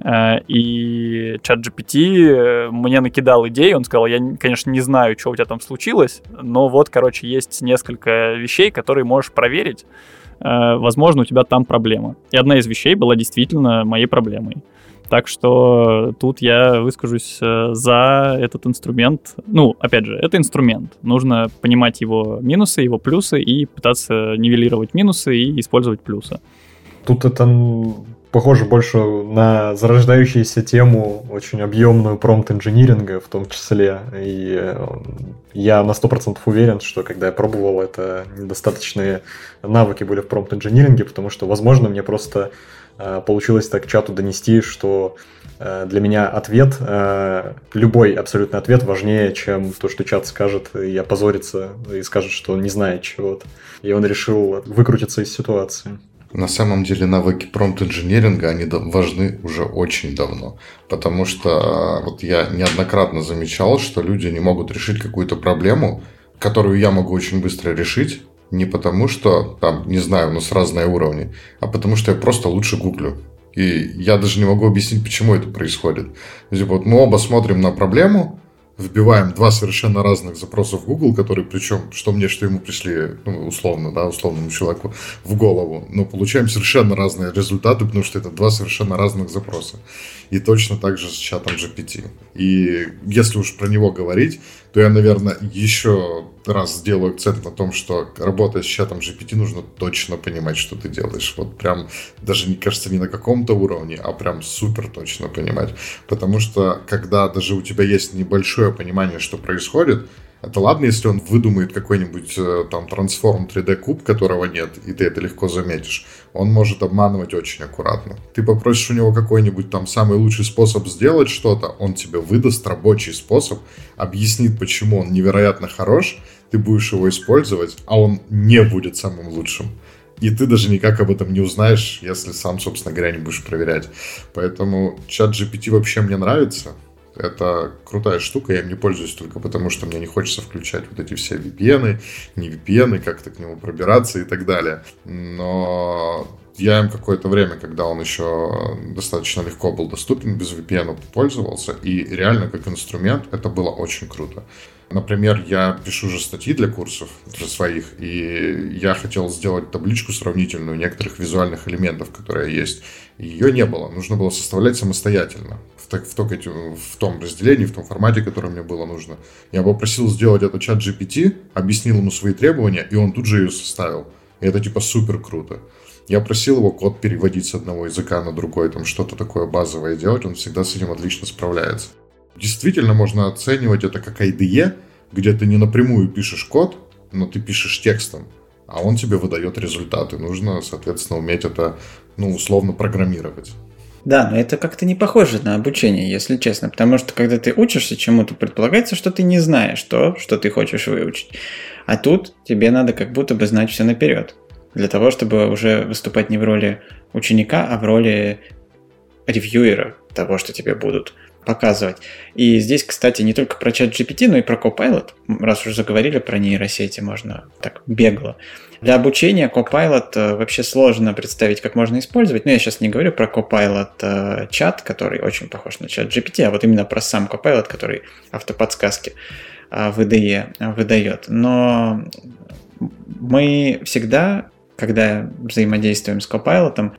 Э, и чат GPT э, мне накидал идеи, он сказал, я, конечно, не знаю, что у тебя там случилось, но вот, короче, есть несколько вещей, которые можешь проверить, э, возможно, у тебя там проблема. И одна из вещей была действительно моей проблемой. Так что тут я выскажусь за этот инструмент. Ну, опять же, это инструмент. Нужно понимать его минусы, его плюсы и пытаться нивелировать минусы и использовать плюсы. Тут это похоже больше на зарождающуюся тему, очень объемную промпт-инжиниринга в том числе. И э, я на 100% уверен, что когда я пробовал, это недостаточные навыки были в промпт-инжиниринге, потому что, возможно, мне просто э, получилось так чату донести, что э, для меня ответ, любой абсолютный ответ важнее, чем то, что чат скажет и опозорится и скажет, что он не знает чего-то. И он решил выкрутиться из ситуации. На самом деле навыки промпт-инженеринга, они важны уже очень давно. Потому что а, вот я неоднократно замечал, что люди не могут решить какую-то проблему, которую я могу очень быстро решить, не потому что, там, не знаю, у нас разные уровни, а потому что я просто лучше гуглю. И я даже не могу объяснить, почему это происходит. Типа, вот мы оба смотрим на проблему, вбиваем два совершенно разных запроса в Google, которые, причем, что мне, что ему пришли, ну, условно, да, условному человеку в голову, но получаем совершенно разные результаты, потому что это два совершенно разных запроса. И точно так же с чатом GPT. И если уж про него говорить, то я, наверное, еще раз сделаю акцент на том, что работая с чатом GPT, нужно точно понимать, что ты делаешь. Вот прям, даже, не кажется, не на каком-то уровне, а прям супер точно понимать. Потому что, когда даже у тебя есть небольшое понимание, что происходит, это ладно, если он выдумает какой-нибудь э, там трансформ 3D куб, которого нет, и ты это легко заметишь. Он может обманывать очень аккуратно. Ты попросишь у него какой-нибудь там самый лучший способ сделать что-то, он тебе выдаст рабочий способ, объяснит, почему он невероятно хорош, ты будешь его использовать, а он не будет самым лучшим. И ты даже никак об этом не узнаешь, если сам, собственно говоря, не будешь проверять. Поэтому чат GPT вообще мне нравится. Это крутая штука, я им не пользуюсь только потому, что мне не хочется включать вот эти все VPN, не VPN, как-то к нему пробираться и так далее. Но я им какое-то время, когда он еще достаточно легко был доступен, без VPN пользовался, и реально как инструмент это было очень круто. Например, я пишу же статьи для курсов, для своих, и я хотел сделать табличку сравнительную некоторых визуальных элементов, которые есть. Ее не было, нужно было составлять самостоятельно в, так, в, только, в том разделении, в том формате, которое мне было нужно. Я попросил сделать это чат GPT, объяснил ему свои требования, и он тут же ее составил. И это типа супер круто. Я просил его код переводить с одного языка на другой, там что-то такое базовое делать, он всегда с этим отлично справляется. Действительно можно оценивать это как IDE, где ты не напрямую пишешь код, но ты пишешь текстом, а он тебе выдает результаты. Нужно, соответственно, уметь это, ну, условно программировать. Да, но это как-то не похоже на обучение, если честно, потому что когда ты учишься чему-то, предполагается, что ты не знаешь то, что ты хочешь выучить. А тут тебе надо как будто бы знать все наперед, для того, чтобы уже выступать не в роли ученика, а в роли ревьюера того, что тебе будут показывать. И здесь, кстати, не только про чат GPT, но и про Copilot. Раз уже заговорили про нейросети, можно так бегло. Для обучения Copilot э, вообще сложно представить, как можно использовать. Но я сейчас не говорю про Copilot э, чат, который очень похож на чат GPT, а вот именно про сам Copilot, который автоподсказки э, в IDE выдает. Но мы всегда, когда взаимодействуем с Copilot,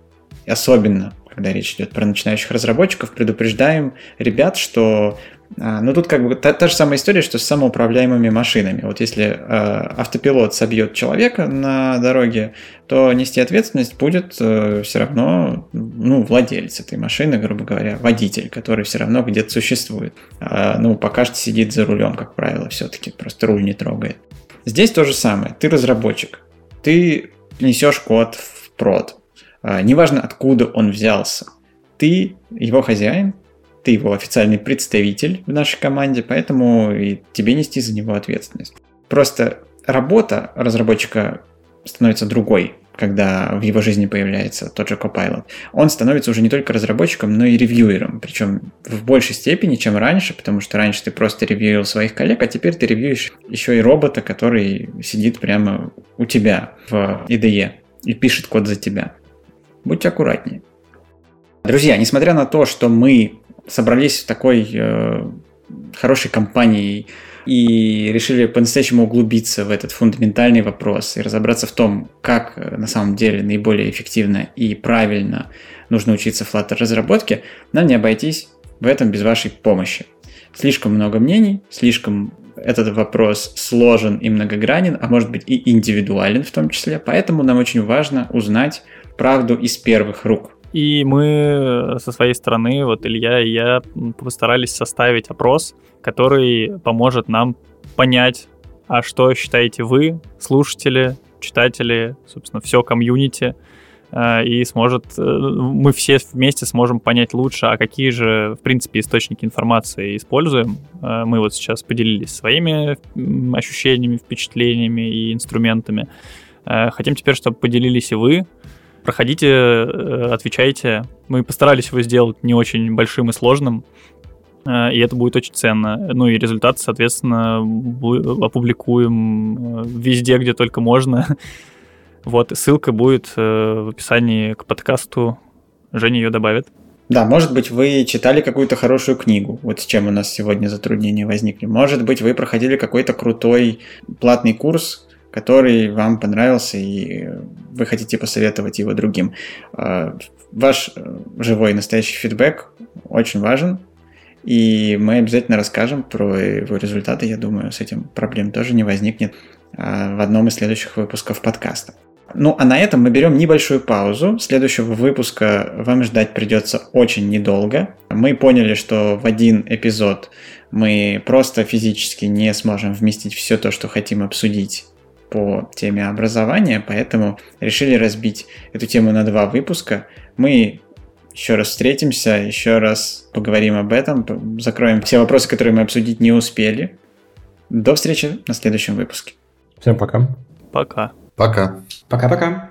особенно когда речь идет про начинающих разработчиков, предупреждаем ребят, что а, ну, тут как бы та, та же самая история, что с самоуправляемыми машинами. Вот если э, автопилот собьет человека на дороге, то нести ответственность будет э, все равно ну, владелец этой машины, грубо говоря, водитель, который все равно где-то существует. Э, ну, пока что сидит за рулем, как правило, все-таки, просто руль не трогает. Здесь то же самое. Ты разработчик. Ты несешь код в прод. Э, неважно, откуда он взялся. Ты его хозяин, ты его официальный представитель в нашей команде, поэтому и тебе нести за него ответственность. Просто работа разработчика становится другой, когда в его жизни появляется тот же Copilot. Он становится уже не только разработчиком, но и ревьюером, причем в большей степени, чем раньше, потому что раньше ты просто ревьюил своих коллег, а теперь ты ревьюешь еще и робота, который сидит прямо у тебя в IDE и пишет код за тебя. Будьте аккуратнее. Друзья, несмотря на то, что мы собрались в такой э, хорошей компании и решили по-настоящему углубиться в этот фундаментальный вопрос и разобраться в том, как э, на самом деле наиболее эффективно и правильно нужно учиться Flutter разработке, нам не обойтись в этом без вашей помощи. Слишком много мнений, слишком этот вопрос сложен и многогранен, а может быть и индивидуален в том числе, поэтому нам очень важно узнать правду из первых рук. И мы со своей стороны, вот Илья и я, постарались составить опрос, который поможет нам понять, а что считаете вы, слушатели, читатели, собственно, все комьюнити, э, и сможет, э, мы все вместе сможем понять лучше, а какие же, в принципе, источники информации используем. Э, мы вот сейчас поделились своими ощущениями, впечатлениями и инструментами. Хотим теперь, чтобы поделились и вы, проходите, э, отвечайте. Мы постарались его сделать не очень большим и сложным, э, и это будет очень ценно. Ну и результаты, соответственно, опубликуем э, везде, где только можно. *laughs* Вот, ссылка будет в описании к подкасту. Женя ее добавит. Да, может быть, вы читали какую-то хорошую книгу, вот с чем у нас сегодня затруднения возникли. Может быть, вы проходили какой-то крутой платный курс, который вам понравился, и вы хотите посоветовать его другим. А, ваш э, живой настоящий фидбэк очень важен, и мы обязательно расскажем про его результаты. Я думаю, с этим проблем тоже не возникнет а, в одном из следующих выпусков подкаста. Ну, а на этом мы берем небольшую паузу. Следующего выпуска вам ждать придется очень недолго. Мы поняли, что в один эпизод мы просто физически не сможем вместить все то, что хотим обсудить по теме образования, поэтому решили разбить эту тему на два выпуска. Мы еще раз встретимся, еще раз поговорим об этом, закроем все вопросы, которые мы обсудить не успели. До встречи на следующем выпуске. Всем пока. Пока. Пока. Пока-пока.